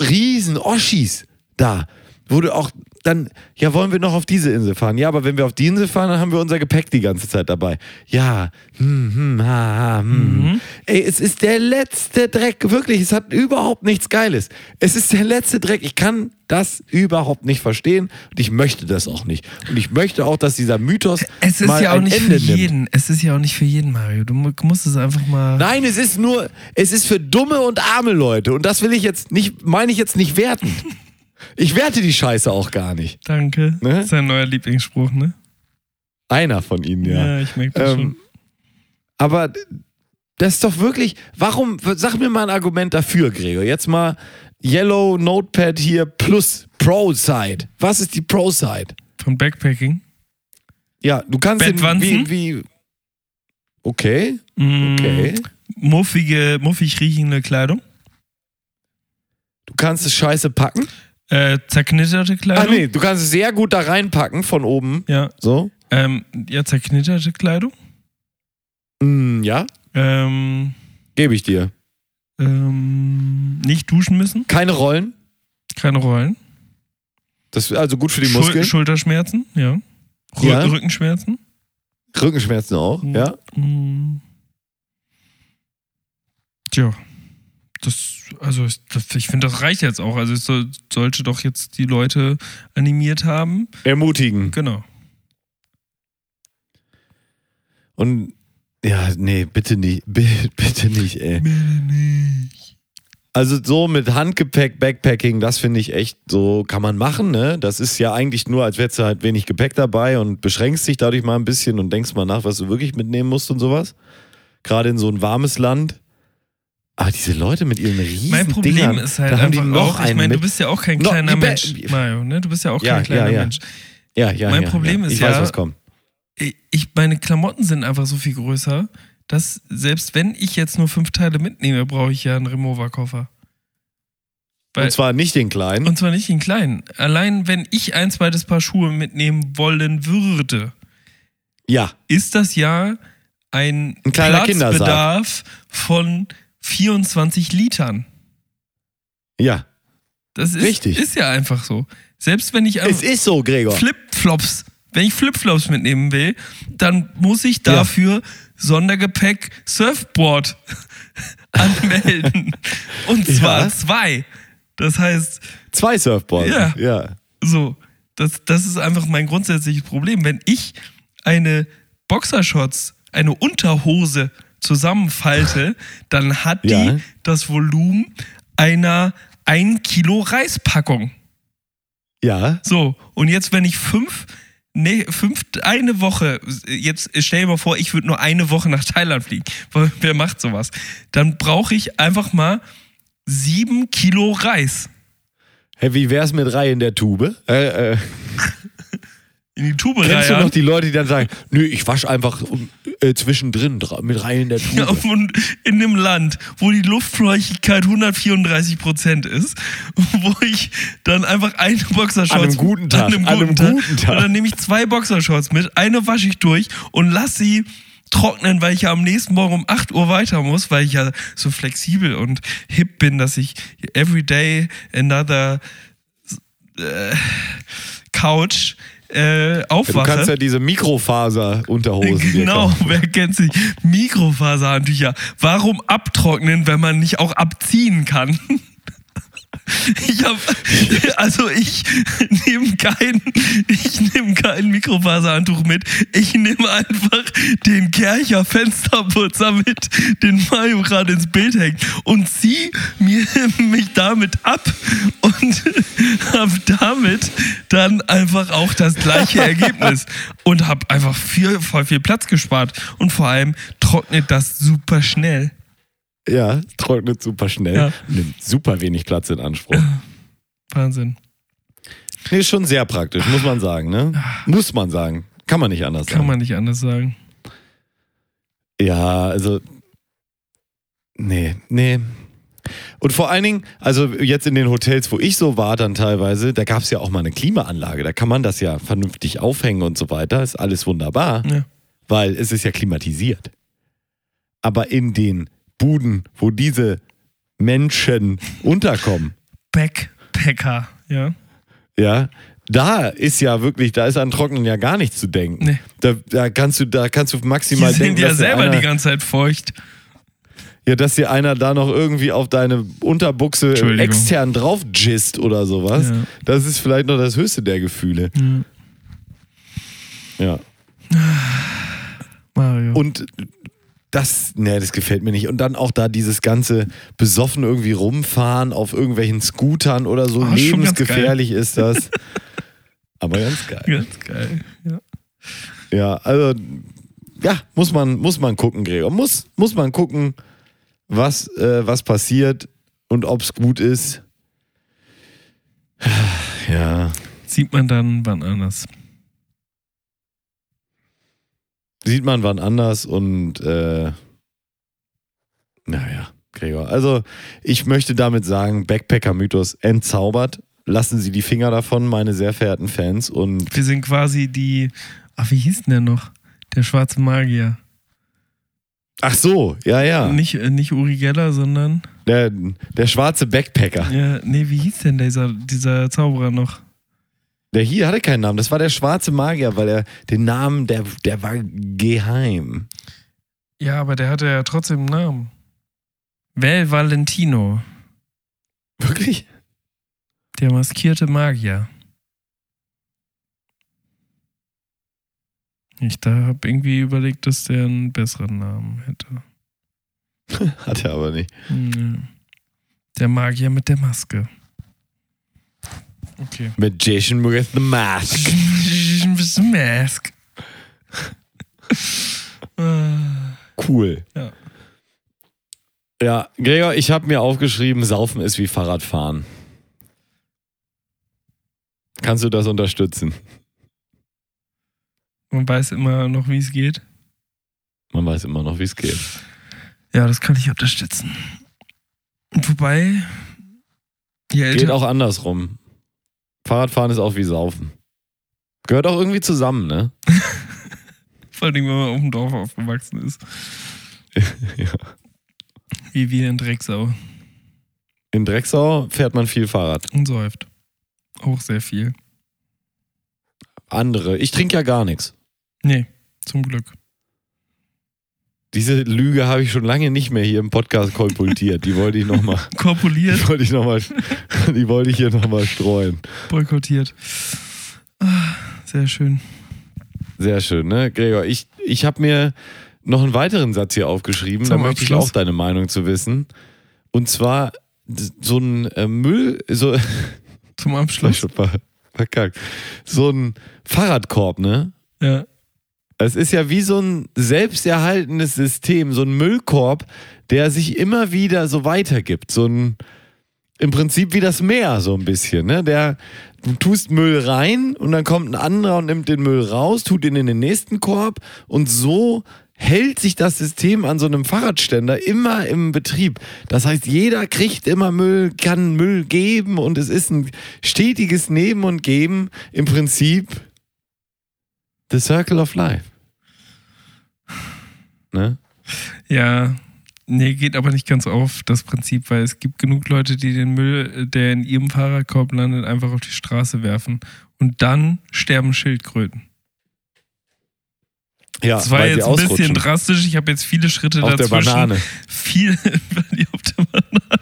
Speaker 2: riesen Oschis da, wo du auch dann, ja, wollen wir noch auf diese Insel fahren? Ja, aber wenn wir auf die Insel fahren, dann haben wir unser Gepäck die ganze Zeit dabei. Ja, hm, hm, ha, ha, hm.
Speaker 1: Mhm.
Speaker 2: Ey, es ist der letzte Dreck, wirklich, es hat überhaupt nichts Geiles. Es ist der letzte Dreck. Ich kann das überhaupt nicht verstehen und ich möchte das auch nicht. Und ich möchte auch, dass dieser Mythos
Speaker 1: Es ist
Speaker 2: mal
Speaker 1: ja auch
Speaker 2: ein
Speaker 1: nicht
Speaker 2: Ende
Speaker 1: für
Speaker 2: nimmt.
Speaker 1: jeden. Es ist ja auch nicht für jeden, Mario. Du mu- musst es einfach mal.
Speaker 2: Nein, es ist nur, es ist für dumme und arme Leute. Und das will ich jetzt nicht, meine ich jetzt nicht werten. Ich werte die Scheiße auch gar nicht.
Speaker 1: Danke.
Speaker 2: Ne?
Speaker 1: Das ist dein neuer Lieblingsspruch, ne?
Speaker 2: Einer von ihnen, ja.
Speaker 1: ich merke das
Speaker 2: Ähm, aber das ist doch wirklich, warum, sag mir mal ein Argument dafür, Gregor. Jetzt mal Yellow Notepad hier plus Pro-Side. Was ist die Pro-Side?
Speaker 1: schon. Von Backpacking.
Speaker 2: Ja, du kannst den, wie, wie. Okay,
Speaker 1: Mm,
Speaker 2: okay.
Speaker 1: Muffige, muffig riechende Kleidung.
Speaker 2: Du kannst es scheiße packen.
Speaker 1: Äh, zerknitterte
Speaker 2: Ah,
Speaker 1: Kleidung.
Speaker 2: nee, du kannst es sehr gut da reinpacken von oben.
Speaker 1: Ja.
Speaker 2: So.
Speaker 1: Ähm, ja, zerknitterte Kleidung.
Speaker 2: Mm, ja,
Speaker 1: Ähm,
Speaker 2: gebe ich dir.
Speaker 1: ähm, nicht duschen müssen.
Speaker 2: Keine Rollen.
Speaker 1: Keine Rollen.
Speaker 2: Das ist also gut für die
Speaker 1: Schul
Speaker 2: Muskeln.
Speaker 1: Schulterschmerzen, ja. Rü
Speaker 2: Ja.
Speaker 1: Rückenschmerzen.
Speaker 2: Rückenschmerzen auch, ja.
Speaker 1: Mm. Tja. Das, also ich finde, das reicht jetzt auch. Also es soll, sollte doch jetzt die Leute animiert haben.
Speaker 2: Ermutigen.
Speaker 1: Genau.
Speaker 2: Und ja, nee, bitte nicht. Bi- Bitte nicht, ey. Also so mit Handgepäck, Backpacking, das finde ich echt so, kann man machen, ne? Das ist ja eigentlich nur, als hättest du halt wenig Gepäck dabei und beschränkst dich dadurch mal ein bisschen und denkst mal nach, was du wirklich mitnehmen musst und sowas. Gerade in so ein warmes Land. Aber diese Leute mit ihren riesen
Speaker 1: Mein Problem
Speaker 2: Dingern,
Speaker 1: ist halt
Speaker 2: da haben die
Speaker 1: einfach
Speaker 2: noch
Speaker 1: auch, ich meine, du bist ja auch kein
Speaker 2: No,
Speaker 1: kleiner Mensch, Mario, ne? Du bist ja auch
Speaker 2: Ja,
Speaker 1: kein kleiner
Speaker 2: ja, ja.
Speaker 1: Mensch.
Speaker 2: Ja, ja,
Speaker 1: mein Problem ist
Speaker 2: ich
Speaker 1: ja-
Speaker 2: weiß, was kommt.
Speaker 1: Ich, meine Klamotten sind einfach so viel größer, dass selbst wenn ich jetzt nur fünf Teile mitnehme, brauche ich ja einen Remover-Koffer.
Speaker 2: Und zwar nicht den kleinen.
Speaker 1: Und zwar nicht den kleinen. Allein wenn ich ein zweites Paar Schuhe mitnehmen wollen würde,
Speaker 2: ja,
Speaker 1: ist das ja ein,
Speaker 2: Ein kleiner
Speaker 1: Platzbedarf von 24 Litern.
Speaker 2: ja.
Speaker 1: Das ist,
Speaker 2: Richtig.
Speaker 1: ist ja einfach so. Selbst wenn ich
Speaker 2: Es ist so, Gregor.
Speaker 1: Flipflops, wenn ich Flipflops mitnehmen will, dann muss ich dafür Sondergepäck Surfboard anmelden. Und zwar
Speaker 2: Ja.
Speaker 1: zwei. Das heißt,
Speaker 2: Zwei Surfboards.
Speaker 1: Ja.
Speaker 2: ja.
Speaker 1: so, das, das ist einfach mein grundsätzliches Problem. Wenn ich eine Boxershorts, eine Unterhose zusammenfalte, dann hat die
Speaker 2: Ja.
Speaker 1: das Volumen einer 1 Kilo Reispackung.
Speaker 2: Ja,
Speaker 1: So, und jetzt, wenn ich fünf, nee, fünf, eine Woche, jetzt stell dir mal vor, ich würde nur eine Woche nach Thailand fliegen. Wer macht sowas? Dann brauche ich einfach mal sieben Kilo Reis
Speaker 2: hey, wie wär's mit Reihe in der Tube? Äh, äh,
Speaker 1: in die Tube
Speaker 2: kennst du
Speaker 1: rein.
Speaker 2: noch die Leute, die dann sagen, nö, ich wasche einfach äh, zwischendrin mit Reihe in der Tube?
Speaker 1: Ja, und in einem Land, wo die Luftfeuchtigkeit 134 Prozent ist, wo ich dann einfach eine Boxershorts
Speaker 2: An einem guten Tag,
Speaker 1: an einem
Speaker 2: an einem
Speaker 1: guten,
Speaker 2: guten
Speaker 1: Tag,
Speaker 2: Tag.
Speaker 1: und dann nehme ich zwei Boxershorts mit, eine wasche ich durch und lass sie trocknen, weil ich ja am nächsten Morgen um 8 Uhr weiter muss, weil ich ja so flexibel und hip bin, dass ich every day another äh, Couch äh,
Speaker 2: Du
Speaker 1: aufwache.
Speaker 2: kannst ja diese Mikrofaser-Unterhosen
Speaker 1: Genau, wer kennt sich? Mikrofaserhandtücher. Warum abtrocknen, wenn man nicht auch abziehen kann? Ich habe, also ich nehme kein, ich nehme kein Mikrofaserhandtuch mit. Ich nehme einfach den Kercher Fensterputzer mit, den Mario gerade ins Bild hängt und zieh mir mich damit ab und habe damit dann einfach auch das gleiche Ergebnis und habe einfach viel, voll viel Platz gespart und vor allem trocknet das super schnell.
Speaker 2: Ja, trocknet super schnell.
Speaker 1: Ja.
Speaker 2: Nimmt super wenig Platz in Anspruch.
Speaker 1: Wahnsinn.
Speaker 2: Nee, ist schon sehr praktisch, muss man sagen, ne? Muss man sagen. Kann man nicht anders
Speaker 1: Kann
Speaker 2: sagen.
Speaker 1: man nicht anders sagen.
Speaker 2: Ja, also. Nee, nee. Und vor allen Dingen, also jetzt in den Hotels, wo ich so war, dann teilweise, da gab es ja auch mal eine Klimaanlage. Da kann man das ja vernünftig aufhängen und so weiter. Ist alles wunderbar,
Speaker 1: Ja.
Speaker 2: weil es ist ja klimatisiert. Aber in den Buden, wo diese Menschen unterkommen,
Speaker 1: Backpacker, ja.
Speaker 2: ja, da ist ja wirklich, da ist an Trocknen ja gar nichts zu denken.
Speaker 1: Nee.
Speaker 2: Da, da kannst du, da kannst du
Speaker 1: Die
Speaker 2: maximal
Speaker 1: sind
Speaker 2: denken,
Speaker 1: ja
Speaker 2: dass dir
Speaker 1: selber
Speaker 2: einer,
Speaker 1: die ganze Zeit feucht.
Speaker 2: ja, dass dir einer da noch irgendwie auf deine Unterbuchse extern drauf gist oder sowas.
Speaker 1: Ja.
Speaker 2: Das ist vielleicht noch das höchste der Gefühle. Ja.
Speaker 1: Mario.
Speaker 2: Und das, ne, das gefällt mir nicht. Und dann auch da dieses ganze besoffen irgendwie rumfahren auf irgendwelchen Scootern oder so.
Speaker 1: Ganz
Speaker 2: Lebensgefährlich ist das. Aber ganz geil.
Speaker 1: Ganz geil. Ja.
Speaker 2: Ja, also, ja, muss man, muss man gucken, Gregor. Muss, muss man gucken, was, äh, was passiert und ob es gut ist. Ja,
Speaker 1: Sieht man dann wann anders.
Speaker 2: Sieht man wann anders und äh, naja, Gregor. Also, ich möchte damit sagen, Backpacker-Mythos entzaubert. Lassen Sie die Finger davon, meine sehr verehrten Fans. Und
Speaker 1: Wir sind quasi die. Ach, wie hieß denn der noch? Der schwarze Magier.
Speaker 2: ach so, ja, ja.
Speaker 1: Nicht, äh, nicht Uri Geller, sondern.
Speaker 2: Der, der schwarze Backpacker.
Speaker 1: Ja, nee, wie hieß denn dieser, dieser Zauberer noch?
Speaker 2: Der hier hatte keinen Namen. Das war der schwarze Magier, weil er den Namen, der, der war geheim.
Speaker 1: Ja, aber der hatte ja trotzdem einen Namen. Val Valentino.
Speaker 2: Wirklich?
Speaker 1: Der maskierte Magier. Ich da habe irgendwie überlegt, dass der einen besseren Namen hätte.
Speaker 2: Hat er aber nicht.
Speaker 1: Der Magier mit der Maske. Okay.
Speaker 2: Magician with the Mask.
Speaker 1: Mask. Ah,
Speaker 2: Cool.
Speaker 1: Ja.
Speaker 2: Ja, Gregor, ich habe mir aufgeschrieben, Saufen ist wie Fahrradfahren. Kannst du das unterstützen?
Speaker 1: Man weiß immer noch, wie es geht.
Speaker 2: Man weiß immer noch, wie es geht.
Speaker 1: Ja, das kann ich unterstützen. Wobei,
Speaker 2: Geht auch andersrum. Fahrradfahren ist auch wie Saufen. Gehört auch irgendwie zusammen, ne?
Speaker 1: vor allem, wenn man auf dem Dorf aufgewachsen ist.
Speaker 2: ja.
Speaker 1: Wie wir in Drecksau.
Speaker 2: In Drecksau fährt man viel Fahrrad.
Speaker 1: Und säuft. Auch sehr viel.
Speaker 2: Andere. Ich trinke ja gar nichts.
Speaker 1: Nee, zum Glück.
Speaker 2: Diese Lüge habe ich schon lange nicht mehr hier im Podcast kolportiert. Die wollte ich nochmal,
Speaker 1: Korpuliert,
Speaker 2: die wollte ich noch mal, die wollte ich hier nochmal streuen.
Speaker 1: boykottiert. Ah, Sehr schön.
Speaker 2: Sehr schön, ne? Gregor, ich, ich habe mir noch einen weiteren Satz hier aufgeschrieben.
Speaker 1: Zum
Speaker 2: da möchte ich auch deine Meinung zu wissen. Und zwar so ein äh, Müll, so,
Speaker 1: Zum Abschluss.
Speaker 2: verkackt, so ein Fahrradkorb, ne?
Speaker 1: Ja.
Speaker 2: Es ist ja wie so ein selbsterhaltendes System, so ein Müllkorb, der sich immer wieder so weitergibt. So ein, im Prinzip wie das Meer, so ein bisschen. Ne? Der, du tust Müll rein und dann kommt ein anderer und nimmt den Müll raus, tut ihn in den nächsten Korb und so hält sich das System an so einem Fahrradständer immer im Betrieb. Das heißt, jeder kriegt immer Müll, kann Müll geben und es ist ein stetiges Nehmen und Geben. Im Prinzip The Circle of Life. Ne?
Speaker 1: Ja, nee, geht aber nicht ganz auf das Prinzip, weil es gibt genug Leute, die den Müll, der in ihrem Fahrradkorb landet, einfach auf die Straße werfen. Und dann sterben Schildkröten.
Speaker 2: Ja,
Speaker 1: Das war jetzt ein bisschen drastisch. Ich habe jetzt viele Schritte
Speaker 2: Auf der
Speaker 1: dazwischen.
Speaker 2: Banane.
Speaker 1: Viel, weil die auf der Banane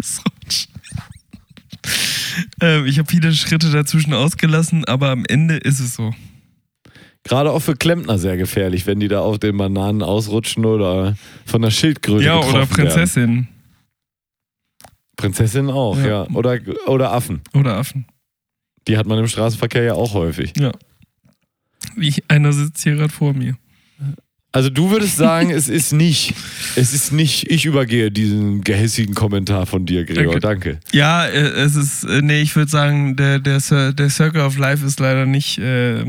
Speaker 1: ausrutschen. ähm, ich habe viele Schritte dazwischen ausgelassen, aber am Ende ist es so.
Speaker 2: Gerade auch für Klempner sehr gefährlich, wenn die da auf den Bananen ausrutschen oder von der Schildkröte
Speaker 1: ja, oder Prinzessin
Speaker 2: Werden. Prinzessin auch, ja.
Speaker 1: Ja.
Speaker 2: Oder, oder Affen.
Speaker 1: oder Affen.
Speaker 2: Die hat man im Straßenverkehr ja auch häufig.
Speaker 1: Ja. Wie einer sitzt hier gerade vor mir.
Speaker 2: Also du würdest sagen, es ist nicht, es ist nicht, ich übergehe diesen gehässigen Kommentar von dir, Gregor. Danke.
Speaker 1: Ja, äh, es ist, äh, nee, ich würde sagen, der, der, der Circle of Life ist leider nicht, äh,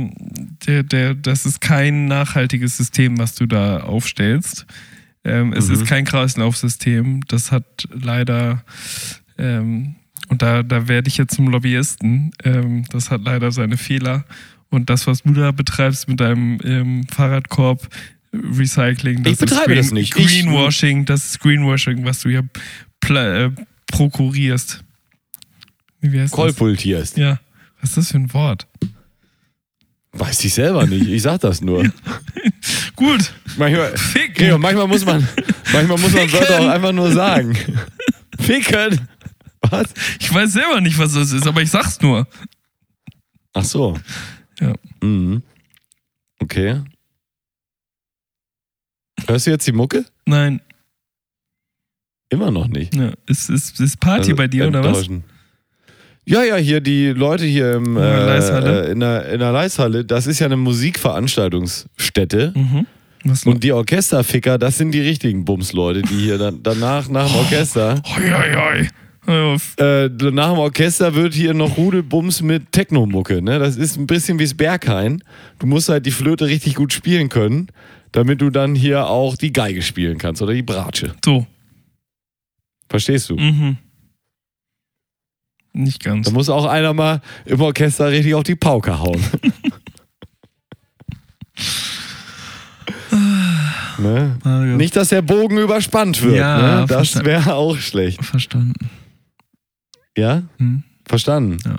Speaker 1: der, der, das ist kein nachhaltiges System, was du da aufstellst. Ähm, es
Speaker 2: Mhm.
Speaker 1: ist kein Kreislaufsystem. Das hat leider, ähm, und da, da werde ich jetzt zum Lobbyisten, ähm, das hat leider seine Fehler. Und das, was du da betreibst mit deinem ähm, Fahrradkorb, Recycling, das
Speaker 2: Ich betreibe
Speaker 1: ist
Speaker 2: das nicht. Ich-
Speaker 1: Greenwashing, das ist Greenwashing, was du hier äh, prokurierst. Wie heißt das?
Speaker 2: Kolpultierst.
Speaker 1: Ja. Was ist das für ein Wort?
Speaker 2: Weiß ich selber nicht. Ich sag das nur.
Speaker 1: Gut.
Speaker 2: Manchmal,
Speaker 1: Ficken.
Speaker 2: Manchmal muss man, manchmal muss man Wörter auch einfach nur sagen. Ficken. Was?
Speaker 1: Ich weiß selber nicht, was das ist, aber ich sag's nur.
Speaker 2: Ach so.
Speaker 1: Ja.
Speaker 2: Mhm. Okay. Hörst du jetzt die Mucke?
Speaker 1: Nein.
Speaker 2: Immer noch nicht.
Speaker 1: Ja. Ist, ist, ist Party
Speaker 2: Also,
Speaker 1: bei dir, oder was?
Speaker 2: Ja, ja, hier die Leute hier im,
Speaker 1: In der
Speaker 2: äh, äh, in, der, in der Leishalle, das ist ja eine Musikveranstaltungsstätte.
Speaker 1: Mhm.
Speaker 2: Und die Orchesterficker, das sind die richtigen Bumsleute, die hier dann, danach, nach dem Orchester,
Speaker 1: Hoi, hoi, hoi.
Speaker 2: Äh, nach dem Orchester wird hier noch Rudelbums mit Technomucke. Ne? Das ist ein bisschen wie das Berghain. Du musst halt die Flöte richtig gut spielen können, damit du dann hier auch die Geige spielen kannst oder die Bratsche.
Speaker 1: So.
Speaker 2: Verstehst du?
Speaker 1: Mhm. Nicht ganz.
Speaker 2: Da muss auch einer mal im Orchester richtig auf die Pauke hauen. ne? Nicht, dass der Bogen überspannt wird.
Speaker 1: Ja,
Speaker 2: ne? Das wäre auch schlecht.
Speaker 1: Verstanden.
Speaker 2: Ja?
Speaker 1: Hm?
Speaker 2: Verstanden.
Speaker 1: Ja.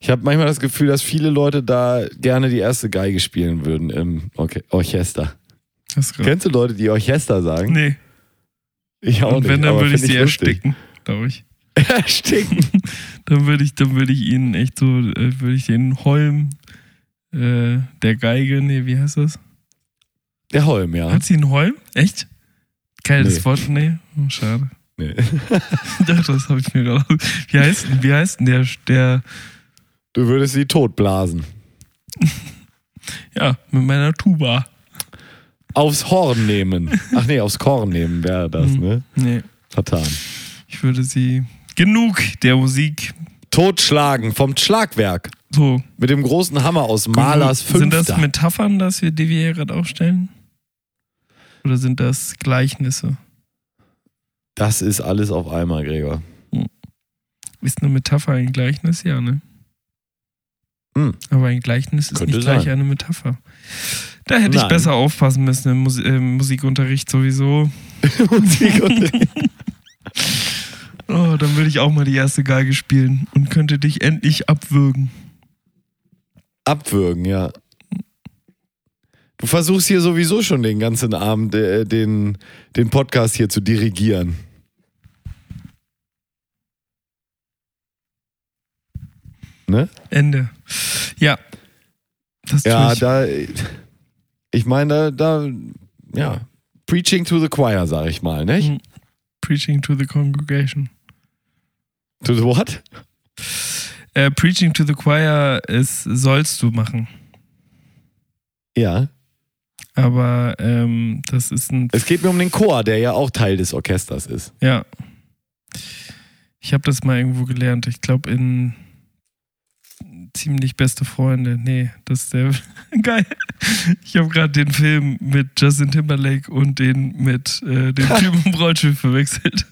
Speaker 2: Ich habe manchmal das Gefühl, dass viele Leute da gerne die erste Geige spielen würden im Orche Orchester. Kennst du Leute, die Orchester sagen?
Speaker 1: Nee.
Speaker 2: Ich auch
Speaker 1: Und
Speaker 2: nicht.
Speaker 1: wenn, dann
Speaker 2: aber
Speaker 1: würde ich sie
Speaker 2: lustig.
Speaker 1: ersticken, glaube ich.
Speaker 2: Ersticken.
Speaker 1: Dann würde ich, dann würde ich ihnen echt so, äh, würde ich den Holm äh, der Geige, nee, wie heißt das?
Speaker 2: Der Holm, ja.
Speaker 1: Hat sie einen Holm? Echt? Geiles
Speaker 2: Nee.
Speaker 1: Wort, nee. Oh, schade.
Speaker 2: Nee.
Speaker 1: Dachte, das habe ich mir gerade. Wie heißt denn, wie heißt denn der, der,
Speaker 2: Du würdest sie totblasen.
Speaker 1: ja, mit meiner Tuba.
Speaker 2: Aufs Horn nehmen. Ach nee, aufs Korn nehmen wäre das,
Speaker 1: Hm.
Speaker 2: ne?
Speaker 1: Nee,
Speaker 2: Vertan.
Speaker 1: ich würde sie. Genug der Musik.
Speaker 2: Totschlagen vom Schlagwerk.
Speaker 1: So.
Speaker 2: Mit dem großen Hammer aus Malers
Speaker 1: Sind das. Metaphern, dass wir, hier gerade aufstellen? Oder sind das Gleichnisse?
Speaker 2: Das ist alles auf einmal, Gregor.
Speaker 1: Ist eine Metapher ein Gleichnis? Ja, ne?
Speaker 2: Hm.
Speaker 1: Aber ein Gleichnis ist
Speaker 2: Könnte
Speaker 1: nicht gleich
Speaker 2: sein.
Speaker 1: eine Metapher. Da hätte ich
Speaker 2: Nein.
Speaker 1: besser aufpassen müssen im, Mus im Musikunterricht sowieso.
Speaker 2: Musik und
Speaker 1: Oh, dann würde ich auch mal die erste Geige spielen und könnte dich endlich abwürgen.
Speaker 2: Abwürgen, ja. Du versuchst hier sowieso schon den ganzen Abend äh, den, den Podcast hier zu dirigieren. Ne?
Speaker 1: Ende. Ja. Das
Speaker 2: Ja,
Speaker 1: ich.
Speaker 2: da. Ich meine, da, da. Ja. Preaching to the choir, sag ich mal, nicht?
Speaker 1: Mhm. preaching to the congregation.
Speaker 2: To the what?
Speaker 1: Äh, preaching to the choir ist, sollst du machen.
Speaker 2: Ja.
Speaker 1: Aber ähm, das ist ein.
Speaker 2: Es geht mir um den Chor, der ja auch Teil des Orchesters ist.
Speaker 1: Ja. Ich habe das mal irgendwo gelernt. Ich glaube in ziemlich beste Freunde. Nee, das ist der. Geil. Ich habe gerade den Film mit Justin Timberlake und den mit äh, dem Typen im Rollschiff verwechselt.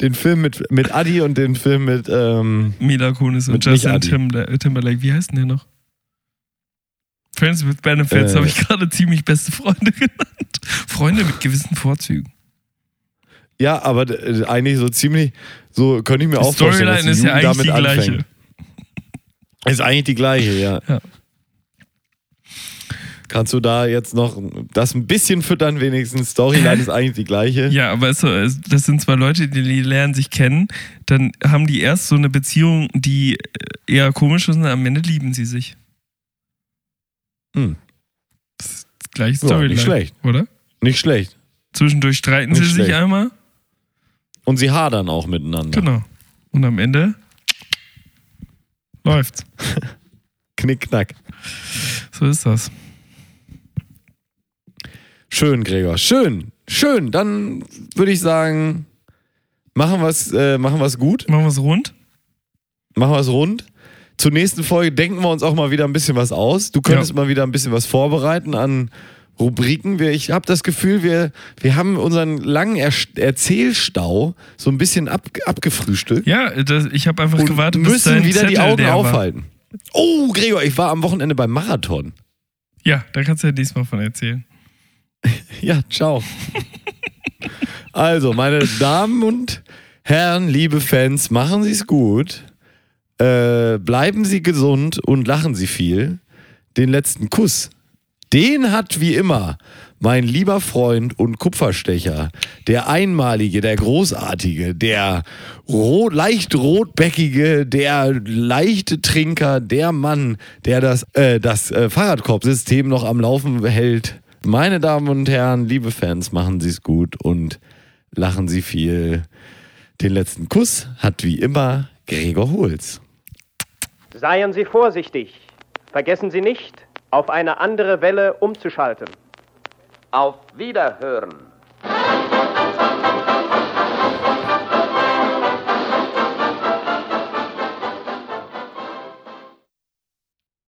Speaker 2: Den Film mit, mit Adi und den Film mit. Ähm,
Speaker 1: Mila Kunis und Justin. Timberla- Timberlake. Wie heißt denn der noch? Friends with Benefits
Speaker 2: Äh.
Speaker 1: habe ich gerade ziemlich beste Freunde genannt. Freunde mit gewissen Vorzügen.
Speaker 2: Ja, aber äh, eigentlich so ziemlich. So könnte ich mir
Speaker 1: Die
Speaker 2: auch vorstellen. dass
Speaker 1: Storyline ist ja eigentlich die
Speaker 2: damit
Speaker 1: gleiche.
Speaker 2: anfängt. Ist eigentlich die gleiche, ja.
Speaker 1: Ja.
Speaker 2: Kannst du da jetzt noch das ein bisschen füttern, wenigstens? Storyline ist eigentlich die gleiche.
Speaker 1: Ja, aber es, es- das sind zwei Leute, die, lernen sich kennen. Dann haben die erst so eine Beziehung, die eher komisch ist und am Ende lieben sie sich.
Speaker 2: Hm.
Speaker 1: Gleich
Speaker 2: Ja,
Speaker 1: Storyline.
Speaker 2: nicht schlecht.
Speaker 1: Oder?
Speaker 2: Nicht schlecht.
Speaker 1: Zwischendurch streiten
Speaker 2: Nicht
Speaker 1: sie sich
Speaker 2: schlecht.
Speaker 1: einmal.
Speaker 2: Und sie hadern auch miteinander.
Speaker 1: Genau. Und am Ende läuft's.
Speaker 2: Knick, knack.
Speaker 1: So ist das.
Speaker 2: Schön, Gregor. Schön. Schön. Dann würde ich sagen, machen wir es äh, machen wir's gut.
Speaker 1: Machen wir es rund?
Speaker 2: Machen wir es rund. Zur nächsten Folge denken wir uns auch mal wieder ein bisschen was aus. Du könntest
Speaker 1: Ja.
Speaker 2: mal wieder ein bisschen was vorbereiten an Rubriken. Wir, ich habe das Gefühl, wir, wir haben unseren langen er Erzählstau so ein bisschen ab, abgefrühstückt.
Speaker 1: Ja, das, ich habe einfach
Speaker 2: und
Speaker 1: gewartet, bis
Speaker 2: müssen wieder die
Speaker 1: Zettel
Speaker 2: Augen
Speaker 1: leer war.
Speaker 2: aufhalten. Oh, Gregor, ich war am Wochenende beim Marathon.
Speaker 1: Ja, da kannst du ja diesmal von erzählen.
Speaker 2: Ja, ciao. also, meine Damen und Herren, liebe Fans, machen Sie es gut. Äh, bleiben Sie gesund und lachen Sie viel. Den letzten Kuss, den hat wie immer mein lieber Freund und Kupferstecher, der einmalige, der großartige, der rot, leicht rotbäckige, der leichte Trinker, der Mann, der das, äh, das äh, Fahrradkorbsystem noch am Laufen hält. Meine Damen und Herren, liebe Fans, machen Sie es gut und lachen Sie viel. Den letzten Kuss hat wie immer Gregor Holz.
Speaker 6: Seien Sie vorsichtig. Vergessen Sie nicht, auf eine andere Welle umzuschalten.
Speaker 7: Auf Wiederhören.